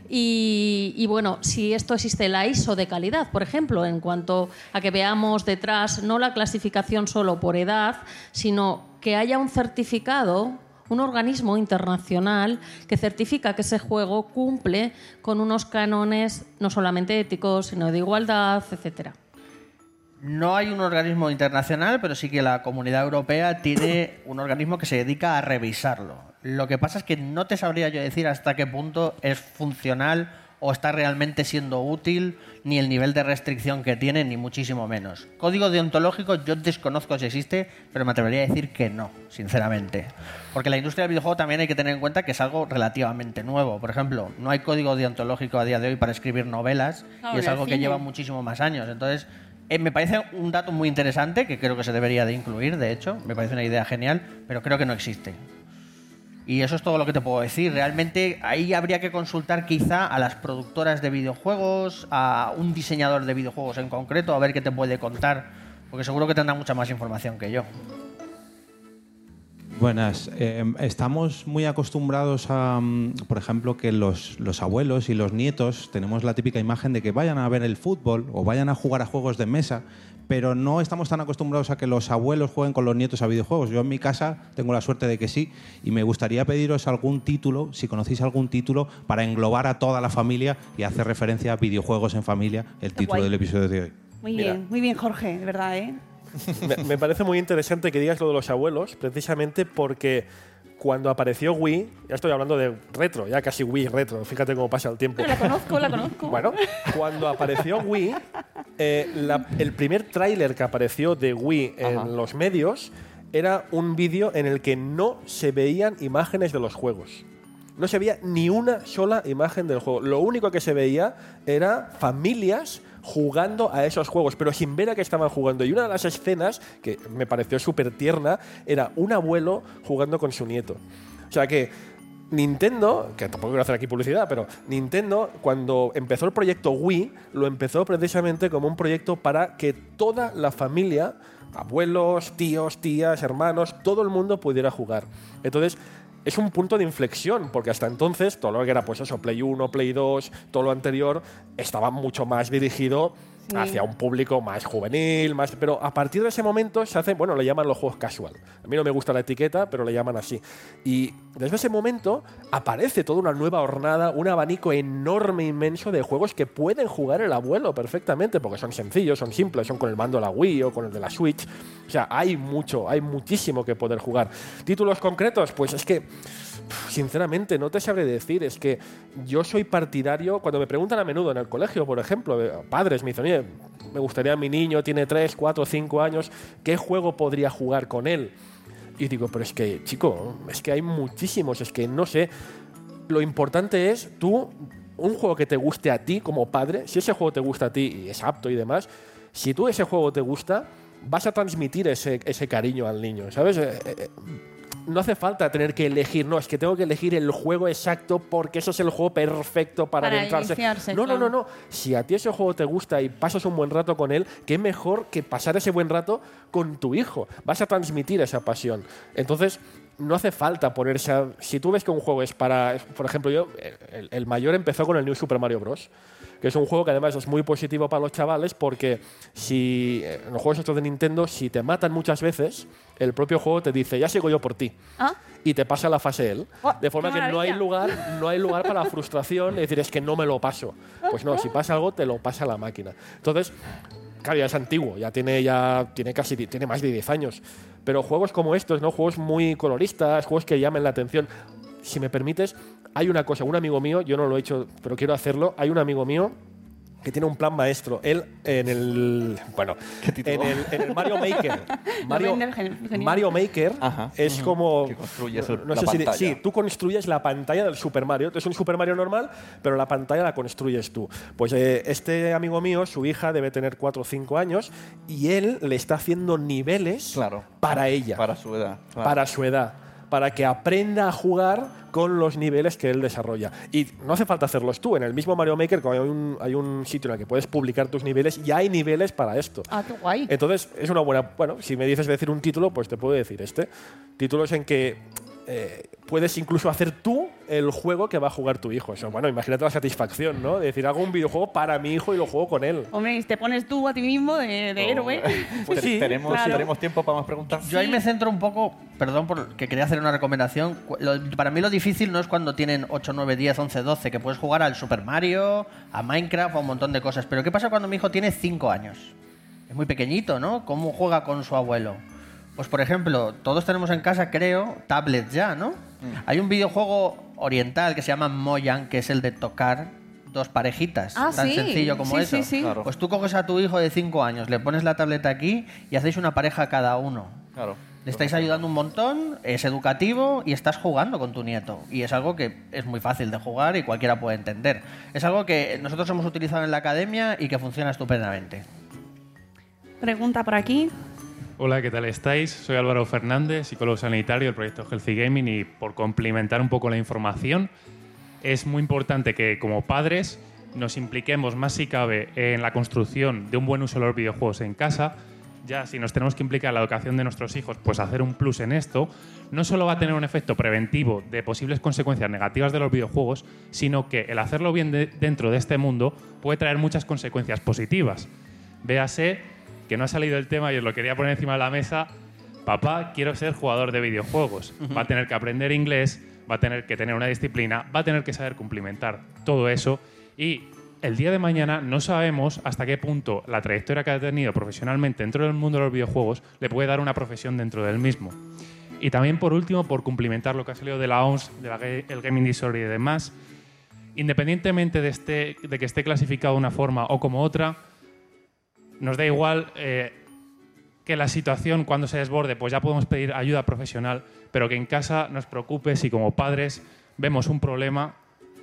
Y, y, bueno, si esto existe la ISO de calidad, por ejemplo, en cuanto a que veamos detrás no la clasificación solo por edad, sino que haya un certificado un organismo internacional que certifica que ese juego cumple con unos cánones no solamente éticos, sino de igualdad, etcétera. No hay un organismo internacional, pero sí que la comunidad europea tiene un organismo que se dedica a revisarlo. Lo que pasa es que no te sabría yo decir hasta qué punto es funcional o está realmente siendo útil, ni el nivel de restricción que tiene, ni muchísimo menos. Código deontológico yo desconozco si existe, pero me atrevería a decir que no, sinceramente. Porque la industria del videojuego también hay que tener en cuenta que es algo relativamente nuevo. Por ejemplo, no hay código deontológico a día de hoy para escribir novelas No, y es algo que lleva muchísimo más años. Entonces, eh, me parece un dato muy interesante que creo que se debería de incluir, de hecho. Me parece una idea genial, pero creo que no existe. Y eso es todo lo que te puedo decir. Realmente ahí habría que consultar quizá a las productoras de videojuegos, a un diseñador de videojuegos en concreto, a ver qué te puede contar, porque seguro que tendrá mucha más información que yo. Buenas. Eh, estamos muy acostumbrados a, mm, por ejemplo, que los, los abuelos y los nietos tenemos la típica imagen de que vayan a ver el fútbol o vayan a jugar a juegos de mesa, pero no estamos tan acostumbrados a que los abuelos jueguen con los nietos a videojuegos. Yo en mi casa tengo la suerte de que sí y me gustaría pediros algún título, si conocéis algún título, para englobar a toda la familia y hacer referencia a videojuegos en familia, el título guay. del episodio de hoy. Muy Mira. bien, muy bien, Jorge, de verdad, ¿eh? me, me parece muy interesante que digas lo de los abuelos, precisamente porque cuando apareció Wii, ya estoy hablando de retro, ya casi Wii retro, fíjate cómo pasa el tiempo. La conozco, la conozco. Bueno, cuando apareció Wii, eh, la- el primer tráiler que apareció de Wii en Ajá. los medios era un vídeo en el que no se veían imágenes de los juegos. No se veía ni una sola imagen del juego. Lo único que se veía era familias jugando a esos juegos, pero sin ver a qué estaban jugando. Y una de las escenas que me pareció súper tierna era un abuelo jugando con su nieto. O sea que Nintendo, que tampoco quiero hacer aquí publicidad, pero Nintendo, cuando empezó el proyecto Wii, lo empezó precisamente como un proyecto para que toda la familia, abuelos, tíos, tías, hermanos, todo el mundo pudiera jugar. Entonces, es un punto de inflexión, porque hasta entonces todo lo que era, pues eso, Play 1, Play 2, todo lo anterior, estaba mucho más dirigido Hacia un público más juvenil, más. Pero a partir de ese momento se hace, bueno, le llaman los juegos casual. A mí no me gusta la etiqueta, pero le llaman así. Y desde ese momento aparece toda una nueva hornada, un abanico enorme, inmenso de juegos que pueden jugar el abuelo perfectamente, porque son sencillos, son simples, son con el mando de la Wii o con el de la Switch. O sea, hay mucho, hay muchísimo que poder jugar. Títulos concretos, pues es que sinceramente no te sabré decir. Es que yo soy partidario, cuando me preguntan a menudo en el colegio, por ejemplo, de- padres me dicen, oye, me gustaría mi niño, tiene 3, 4, 5 años, ¿qué juego podría jugar con él? Y digo, pero es que, chico, es que hay muchísimos, es que no sé. Lo importante es tú, un juego que te guste a ti como padre, si ese juego te gusta a ti y es apto y demás, si tú ese juego te gusta, vas a transmitir ese, ese cariño al niño, ¿sabes? Eh, eh, no hace falta tener que elegir, no, es que tengo que elegir el juego exacto porque eso es el juego perfecto para, Para adentrarse. iniciarse, No, no, claro. no, no. Si a ti ese juego te gusta y pasas un buen rato con él, qué mejor que pasar ese buen rato con tu hijo. Vas a transmitir esa pasión. Entonces, no hace falta ponerse a- Si tú ves que un juego es para... Por ejemplo, yo, el, el mayor empezó con el New Super Mario Bros., que es un juego que además es muy positivo para los chavales porque si eh, en los juegos estos de Nintendo, si te matan muchas veces, el propio juego te dice, ya sigo yo por ti Ah, y te pasa la fase él. Oh, De forma que no hay lugar, no hay lugar para la frustración, es decir, es que no me lo paso. Pues no, si pasa algo, te lo pasa la máquina. Entonces, claro, ya es antiguo, ya tiene, ya tiene casi tiene más de 10 años. Pero juegos como estos, ¿no? Juegos muy coloristas, juegos que llamen la atención. Si me permites, hay una cosa, un amigo mío, yo no lo he hecho, pero quiero hacerlo, hay un amigo mío que tiene un plan maestro. Él en el bueno, en el, en el Mario Maker. Mario, Maker Ajá. es como Que construyes no, la sé si de- pantalla. sí, tú construyes la pantalla del Super Mario. Es un Super Mario normal, pero la pantalla la construyes tú. Pues eh, este amigo mío, su hija debe tener 4 o 5 años y él le está haciendo niveles Claro. para ella, Para su edad. claro. para su edad, para que aprenda a jugar con los niveles que él desarrolla. Y no hace falta hacerlos tú. En el mismo Mario Maker, hay un, hay un sitio en el que puedes publicar tus niveles, ya hay niveles para esto. ah, qué guay. Entonces, es una buena. Bueno, si me dices decir un título, pues te puedo decir este. Títulos en que eh, puedes incluso hacer tú el juego que va a jugar tu hijo. Eso, bueno, imagínate la satisfacción, ¿no? De decir, hago un videojuego para mi hijo y lo juego con él. Hombre, y te pones tú a ti mismo de, de héroe. Pues sí, ¿Tenemos, claro. ¿Tenemos tiempo para más preguntas? Yo ahí me centro un poco, perdón porque quería hacer una recomendación. Lo- para mí lo difícil no es cuando tienen 8, 9, 10, 11, 12, que puedes jugar al Super Mario, a Minecraft, a un montón de cosas. Pero ¿qué pasa cuando mi hijo tiene 5 años? Es muy pequeñito, ¿no? ¿Cómo juega con su abuelo? Pues por ejemplo, todos tenemos en casa, creo, tablets ya, ¿no? Hay un videojuego oriental que se llama Moyan, que es el de tocar dos parejitas. Ah, tan sí. sencillo como Sí, eso. sí, sí. Claro. Pues tú coges a tu hijo de 5 años, le pones la tableta aquí y hacéis una pareja cada uno. Claro. Le estáis ayudando un montón, es educativo y estás jugando con tu nieto. Y es algo que es muy fácil de jugar y cualquiera puede entender. Es algo que nosotros hemos utilizado en la academia y que funciona estupendamente. Pregunta por aquí. Hola, ¿qué tal estáis? Soy Álvaro Fernández, psicólogo sanitario del proyecto Healthy Gaming y por complementar un poco la información, es muy importante que como padres nos impliquemos más si cabe en la construcción de un buen uso de los videojuegos en casa. Ya si nos tenemos que implicar en la educación de nuestros hijos, pues hacer un plus en esto, no solo va a tener un efecto preventivo de posibles consecuencias negativas de los videojuegos, sino que el hacerlo bien de- dentro de este mundo puede traer muchas consecuencias positivas. Véase que no ha salido el tema y os lo quería poner encima de la mesa. Papá, quiero ser jugador de videojuegos. Va a tener que aprender inglés, va a tener que tener una disciplina, va a tener que saber cumplimentar todo eso. Y el día de mañana no sabemos hasta qué punto la trayectoria que ha tenido profesionalmente dentro del mundo de los videojuegos le puede dar una profesión dentro del mismo. Y también, por último, por cumplimentar lo que ha salido de la OMS, del Gaming Disorder y demás, independientemente de, este, de que esté clasificado de una forma o como otra, nos da igual eh, que la situación cuando se desborde, pues ya podemos pedir ayuda profesional, pero que en casa nos preocupe si como padres vemos un problema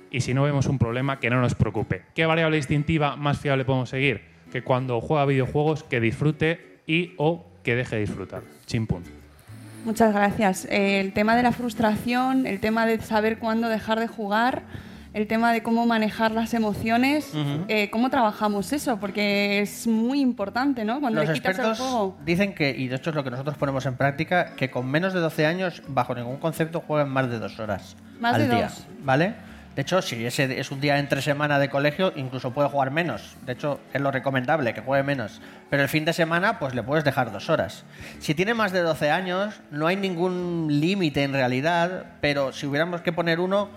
y si no vemos un problema, que no nos preocupe. ¿Qué variable distintiva más fiable podemos seguir? Que cuando juega videojuegos, que disfrute y o que deje de disfrutar. Chimpún. Muchas gracias. Eh, el tema de la frustración, el tema de saber cuándo dejar de jugar, el tema de cómo manejar las emociones, eh, ¿cómo trabajamos eso? Porque es muy importante, ¿no? Cuando Los le quitas el juego. dicen que, y de hecho es lo que nosotros ponemos en práctica, que con menos de 12 años, bajo ningún concepto, jueguen más de dos horas Más al de día. dos. ¿Vale? De hecho, si ese es un día entre semana de colegio, incluso puede jugar menos. De hecho, es lo recomendable, que juegue menos. Pero el fin de semana, pues le puedes dejar dos horas. Si tiene más de 12 años, no hay ningún límite en realidad, pero si hubiéramos que poner uno,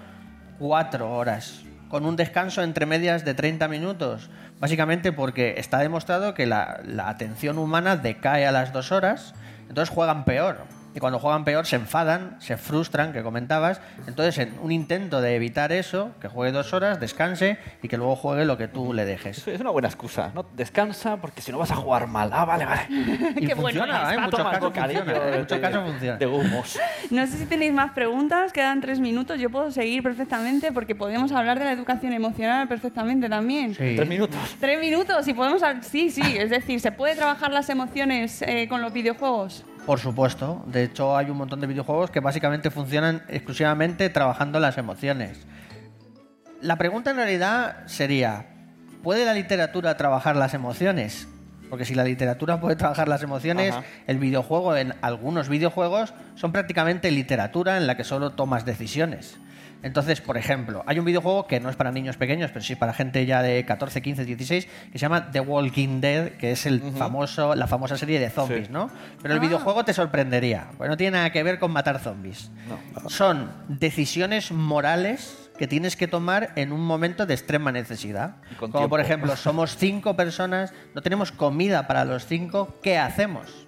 cuatro horas. Con un descanso entre medias de 30 minutos. Básicamente porque está demostrado que la, la atención humana decae a las dos horas, entonces juegan peor. Y cuando juegan peor se enfadan, se frustran, que comentabas. Entonces, en un intento de evitar eso, que juegue dos horas, descanse y que luego juegue lo que tú le dejes. Es una buena excusa, ¿no? Descansa porque si no vas a jugar mal. Ah, vale, vale. Y Qué bueno funciona. ¿eh? en muchos casos funciona. En de- muchos casos funciona. De humos. No sé si tenéis más preguntas, quedan tres minutos, yo puedo seguir perfectamente porque podemos hablar de la educación emocional perfectamente también. Sí. Tres minutos. Tres minutos y podemos... Sí, sí, es decir, ¿se puede trabajar las emociones eh, con los videojuegos? Por supuesto. De hecho, hay un montón de videojuegos que básicamente funcionan exclusivamente trabajando las emociones. La pregunta en realidad sería, ¿puede la literatura trabajar las emociones? Porque si la literatura puede trabajar las emociones, Ajá. el videojuego en algunos videojuegos son prácticamente literatura en la que solo tomas decisiones. Entonces, por ejemplo, hay un videojuego que no es para niños pequeños, pero sí para gente ya de 14, 15, 16, que se llama The Walking Dead, que es el famoso, la famosa serie de zombies, Sí. ¿no? Pero el Ah. videojuego te sorprendería, porque no tiene nada que ver con matar zombies. Son decisiones morales que tienes que tomar en un momento de extrema necesidad. Como por ejemplo, somos cinco personas, no tenemos comida para los cinco, ¿qué hacemos?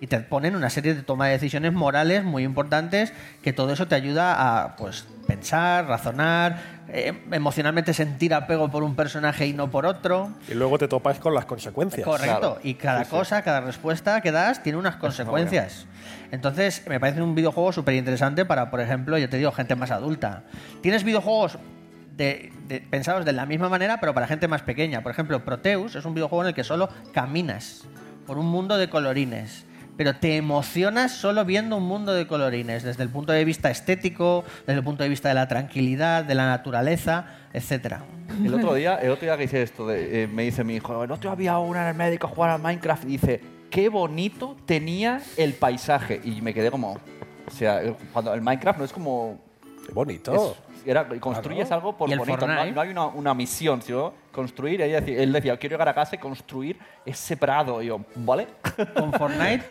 Y te ponen una serie de toma de decisiones morales muy importantes que todo eso te ayuda a pues pensar, razonar, eh, emocionalmente sentir apego por un personaje y no por otro. Y luego te topas con las consecuencias. Correcto. Claro. Y cada Sí, sí. cosa, cada respuesta que das tiene unas consecuencias. Entonces, me parece un videojuego súper interesante para, por ejemplo, ya te digo, gente más adulta. Tienes videojuegos de- de- pensados de la misma manera, pero para gente más pequeña. Por ejemplo, Proteus es un videojuego en el que solo caminas por un mundo de colorines. Pero te emocionas solo viendo un mundo de colorines, desde el punto de vista estético, desde el punto de vista de la tranquilidad, de la naturaleza, etcétera. El otro día, el otro día que hice esto, de- eh, me dice mi hijo, el otro día había una en el médico a jugar a Minecraft y dice, qué bonito tenía el paisaje. Y me quedé como, O sea, el- cuando el Minecraft no es como... Qué bonito. es- era, construyes Claro. algo por Y el bonito, no hay, Fortnite. no hay una, una misión, sino construir. Ella decía- él decía, quiero llegar a casa y construir ese prado. Y yo, ¿vale? Con Fortnite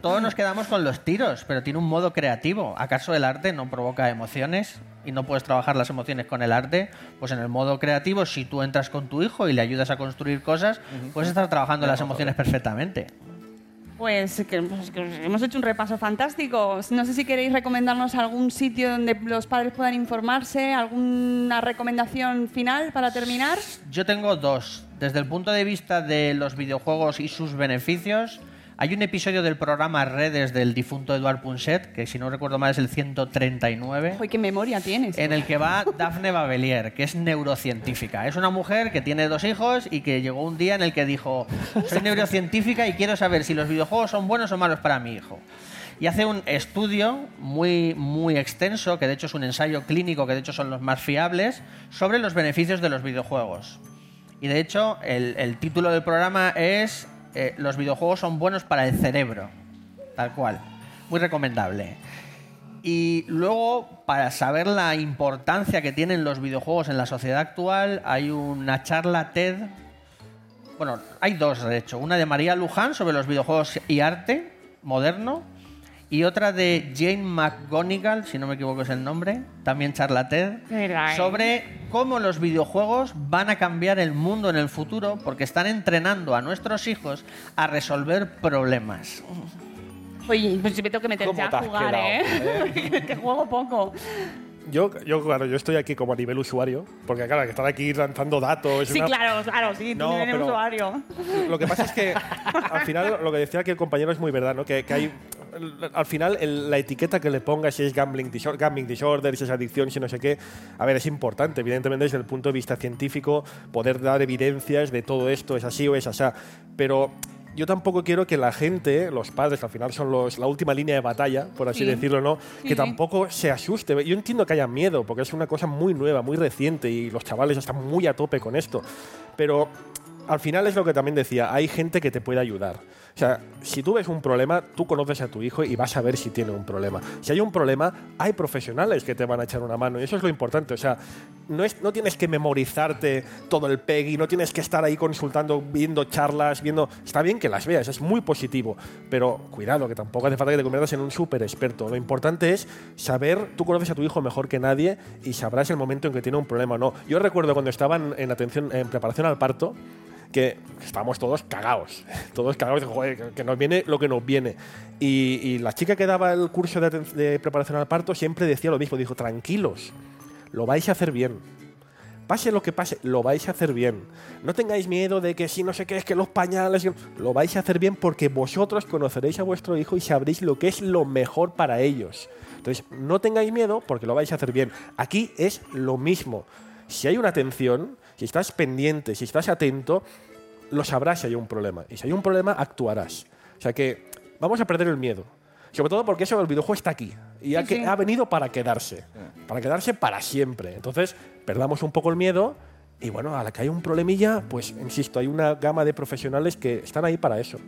todos nos quedamos con los tiros, pero tiene un modo creativo. ¿Acaso el arte no provoca emociones y no puedes trabajar las emociones con el arte? Pues en el modo creativo, si tú entras con tu hijo y le ayudas a construir cosas, puedes estar trabajando las emociones perfectamente. Pues pues que hemos hecho un repaso fantástico. No sé si queréis recomendarnos algún sitio donde los padres puedan informarse, alguna recomendación final para terminar. Yo tengo dos. Desde el punto de vista de los videojuegos y sus beneficios, hay un episodio del programa Redes del difunto Eduard Punset, que si no recuerdo mal es el 139. Uy, qué memoria tienes. en el que va Daphne Babelier, que es neurocientífica. Es una mujer que tiene dos hijos y que llegó un día en el que dijo, soy neurocientífica y quiero saber si los videojuegos son buenos o malos para mi hijo. Y hace un estudio muy, muy extenso, que de hecho es un ensayo clínico, que de hecho son los más fiables, sobre los beneficios de los videojuegos. Y de hecho, el, el título del programa es eh, Los videojuegos son buenos para el cerebro. Tal cual. Muy recomendable. Y luego, para saber la importancia que tienen los videojuegos en la sociedad actual, hay una charla TED. Bueno, hay dos, de hecho. Una de María Luján sobre los videojuegos y arte moderno. Y otra de Jane McGonigal, si no me equivoco es el nombre, también charla TED, Verdad, ¿eh? sobre cómo los videojuegos van a cambiar el mundo en el futuro porque están entrenando a nuestros hijos a resolver problemas. Oye, pues me tengo que meter ¿Cómo ya te a jugar, quedado, ¿eh? que juego poco. Yo, yo, claro, yo estoy aquí como a nivel usuario, porque claro, que estar aquí lanzando datos. Sí, una- claro, claro, sí, tú No, eres pero- usuario. Lo que pasa es que al final lo que decía aquí el compañero es muy verdad, ¿no? Que, que hay al final el- la etiqueta que le pongas si es gambling, disor- gambling disorder, si es adicción, si no sé qué, a ver, es importante, evidentemente desde el punto de vista científico poder dar evidencias de todo esto es así o es así, pero yo tampoco quiero que la gente, los padres, al final son los, la última línea de batalla, por así Sí. decirlo, ¿no? Sí, que tampoco se asuste. Yo entiendo que haya miedo, porque es una cosa muy nueva, muy reciente y los chavales están muy a tope con esto. Pero al final es lo que también decía, hay gente que te puede ayudar. O sea, si tú ves un problema, tú conoces a tu hijo y vas a ver si tiene un problema. Si hay un problema, hay profesionales que te van a echar una mano y eso es lo importante. O sea, no, es, no tienes que memorizarte todo el PEGI, no tienes que estar ahí consultando, viendo charlas, viendo... Está bien que las veas, es muy positivo, pero cuidado, que tampoco hace falta que te conviertas en un súper experto. Lo importante es saber, tú conoces a tu hijo mejor que nadie y sabrás el momento en que tiene un problema o no. Yo recuerdo cuando estaban en atención, en preparación al parto, que estábamos todos cagados, todos cagados de joder, que- nos viene lo que nos viene. Y, la chica que daba el curso de, de preparación al parto siempre decía lo mismo, dijo, tranquilos, lo vais a hacer bien. Pase lo que pase, lo vais a hacer bien. No tengáis miedo de que si no sé qué es que los pañales, lo vais a hacer bien porque vosotros conoceréis a vuestro hijo y sabréis lo que es lo mejor para ellos. Entonces, no tengáis miedo porque lo vais a hacer bien. Aquí es lo mismo. Si hay una atención, si estás pendiente, si estás atento, lo sabrás si hay un problema. Y si hay un problema, actuarás. O sea que vamos a perder el miedo. Sobre todo porque eso el videojuego está aquí. Y ha, Sí, que- sí. ha venido para quedarse. Para quedarse para siempre. Entonces, perdamos un poco el miedo. Y bueno, a la que hay un problemilla, pues insisto, hay una gama de profesionales que están ahí para eso.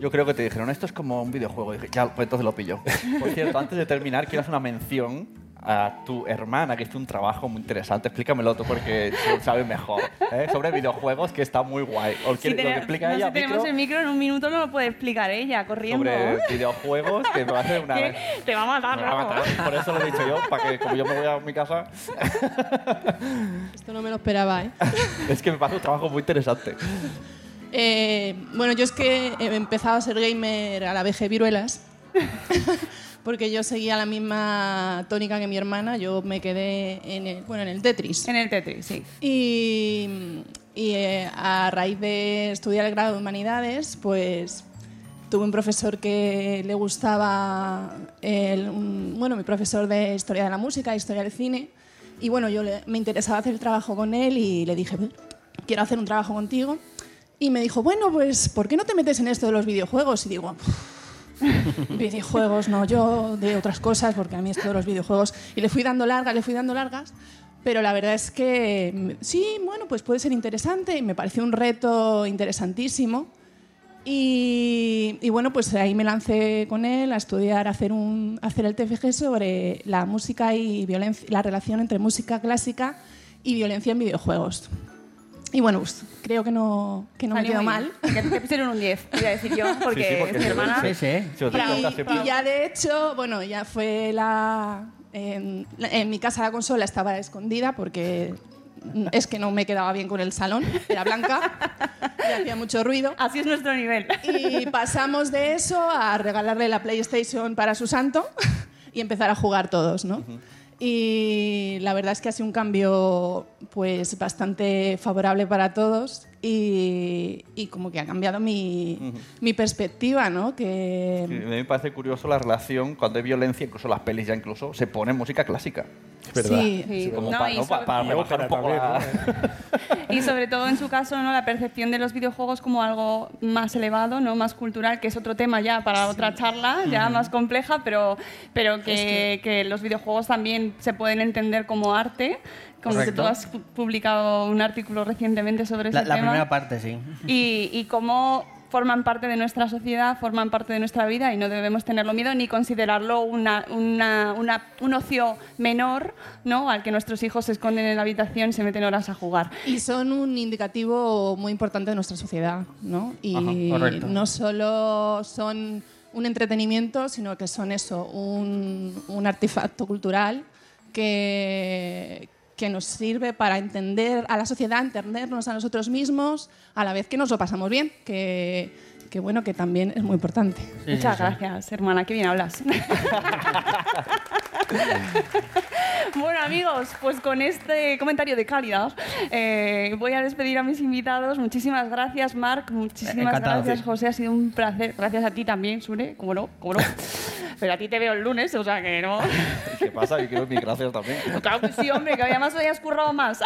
Yo creo que te dijeron, esto es como un videojuego. Y dije, ya, pues entonces lo pillo. Por cierto, antes de terminar, quiero hacer una mención a tu hermana, que hizo un trabajo muy interesante. Explícamelo tú porque tú sabes mejor. ¿eh? Sobre videojuegos, que está muy guay. O Si lo que tenemos- explica no, ella, si tenemos micro, el micro en un minuto no lo puede explicar ella, corriendo. sobre videojuegos, que me va a hacer una... Te va a matar, Me va a matar. Por eso lo he dicho yo, para que como yo me voy a mi casa, Esto no me lo esperaba, ¿eh? es que me parece un trabajo muy interesante. Eh, bueno, yo es que he empezado a ser gamer a la VG Viruelas. Porque yo seguía la misma tónica que mi hermana. Yo me quedé en el, bueno, en el Tetris. En el Tetris, sí. Y, y, eh, a raíz de estudiar el grado de Humanidades, pues tuve un profesor que le gustaba, el- un- bueno, mi profesor de Historia de la Música, Historia del Cine. Y bueno, yo le- me interesaba hacer el trabajo con él y le dije, "Bueno, quiero hacer un trabajo contigo. Y me dijo, bueno, pues, ¿por qué no te metes en esto de los videojuegos? Y digo, videojuegos, no, yo de otras cosas, porque a mí esto de los videojuegos. Y le fui dando largas, le fui dando largas, pero la verdad es que sí, bueno, pues puede ser interesante y me pareció un reto interesantísimo. Y, bueno, pues ahí me lancé con él a estudiar, hacer, un, hacer el TFG sobre la música y violencia, la relación entre música clásica y violencia en videojuegos. Y bueno, pues creo que no, que no me muy mal. Que te pusieron un 10, voy a decir yo, porque, Sí, sí, porque es mi hermana. se- se os Y, y ya de hecho, bueno, ya fue la en, la- en mi casa la consola estaba escondida porque es que no me quedaba bien con el salón, era blanca y hacía mucho ruido. Así es nuestro nivel. Y pasamos de eso a regalarle la PlayStation para su santo y empezar a jugar todos, ¿no? Y la verdad es que ha sido un cambio pues bastante favorable para todos y, y como que ha cambiado mi, mi perspectiva, ¿no? Que, Sí, a mí me parece curioso la relación cuando hay violencia, incluso las pelis ya incluso, se pone música clásica. Es verdad. Sí, sí. Como No, para, ¿no? Sobre- para rebajar un poco la... Y sobre todo en su caso, ¿no? la percepción de los videojuegos como algo más elevado, ¿no? más cultural, que es otro tema ya para otra charla, ya Ujú. más compleja, pero, pero que, Es que los videojuegos también se pueden entender como arte. Como que Correcto. tú has pu- publicado un artículo recientemente sobre ese La, la tema. primera parte, sí. y, y cómo forman parte de nuestra sociedad, forman parte de nuestra vida y no debemos tenerlo miedo ni considerarlo una, una- una- un ocio menor ¿no? al que nuestros hijos se esconden en la habitación y se meten horas a jugar. Y son un indicativo muy importante de nuestra sociedad, ¿no? Y Ajá, correcto. no solo son un entretenimiento, sino que son eso, un, un artefacto cultural que, que nos sirve para entender a la sociedad, entendernos a nosotros mismos, a la vez que nos lo pasamos bien, que, que bueno, que también es muy importante. Muchas gracias, hermana, qué bien hablas. bueno, amigos, pues con este comentario de calidad eh, voy a despedir a mis invitados. Muchísimas gracias, Marc. Muchísimas Encantado, gracias, sí. José. Ha sido un placer. Gracias a ti también, Sure. Cómo no, cómo no. Pero a ti te veo el lunes, o sea que no. ¿Qué pasa? Yo quiero mis gracias también. Claro que sí, hombre, que además hoy has currado más.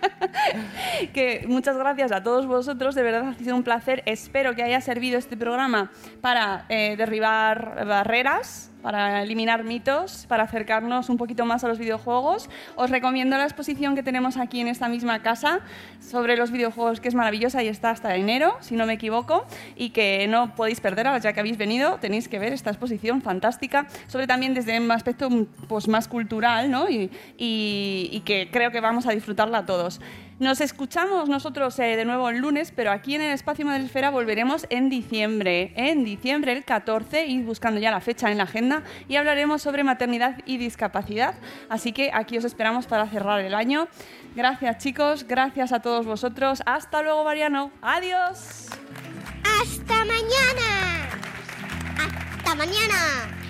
que muchas gracias a todos vosotros, de verdad ha sido un placer. Espero que haya servido este programa para eh, derribar barreras, para eliminar mitos, para acercarnos un poquito más a los videojuegos. Os recomiendo la exposición que tenemos aquí en esta misma casa sobre los videojuegos, que es maravillosa y está hasta enero, si no me equivoco, y que no podéis perder, ya que habéis venido, tenéis que ver esta exposición fantástica, sobre también desde un aspecto pues, más cultural, ¿no? y- y que creo que vamos a disfrutarla todos. Nos escuchamos nosotros eh, de nuevo el lunes, pero aquí en el Espacio Madresfera volveremos en diciembre, en diciembre el 14, y buscando ya la fecha en la agenda, y hablaremos sobre maternidad y discapacidad. Así que aquí os esperamos para cerrar el año. Gracias chicos, gracias a todos vosotros. Hasta luego, Mariano. Adiós. ¡Hasta mañana! ¡Hasta mañana!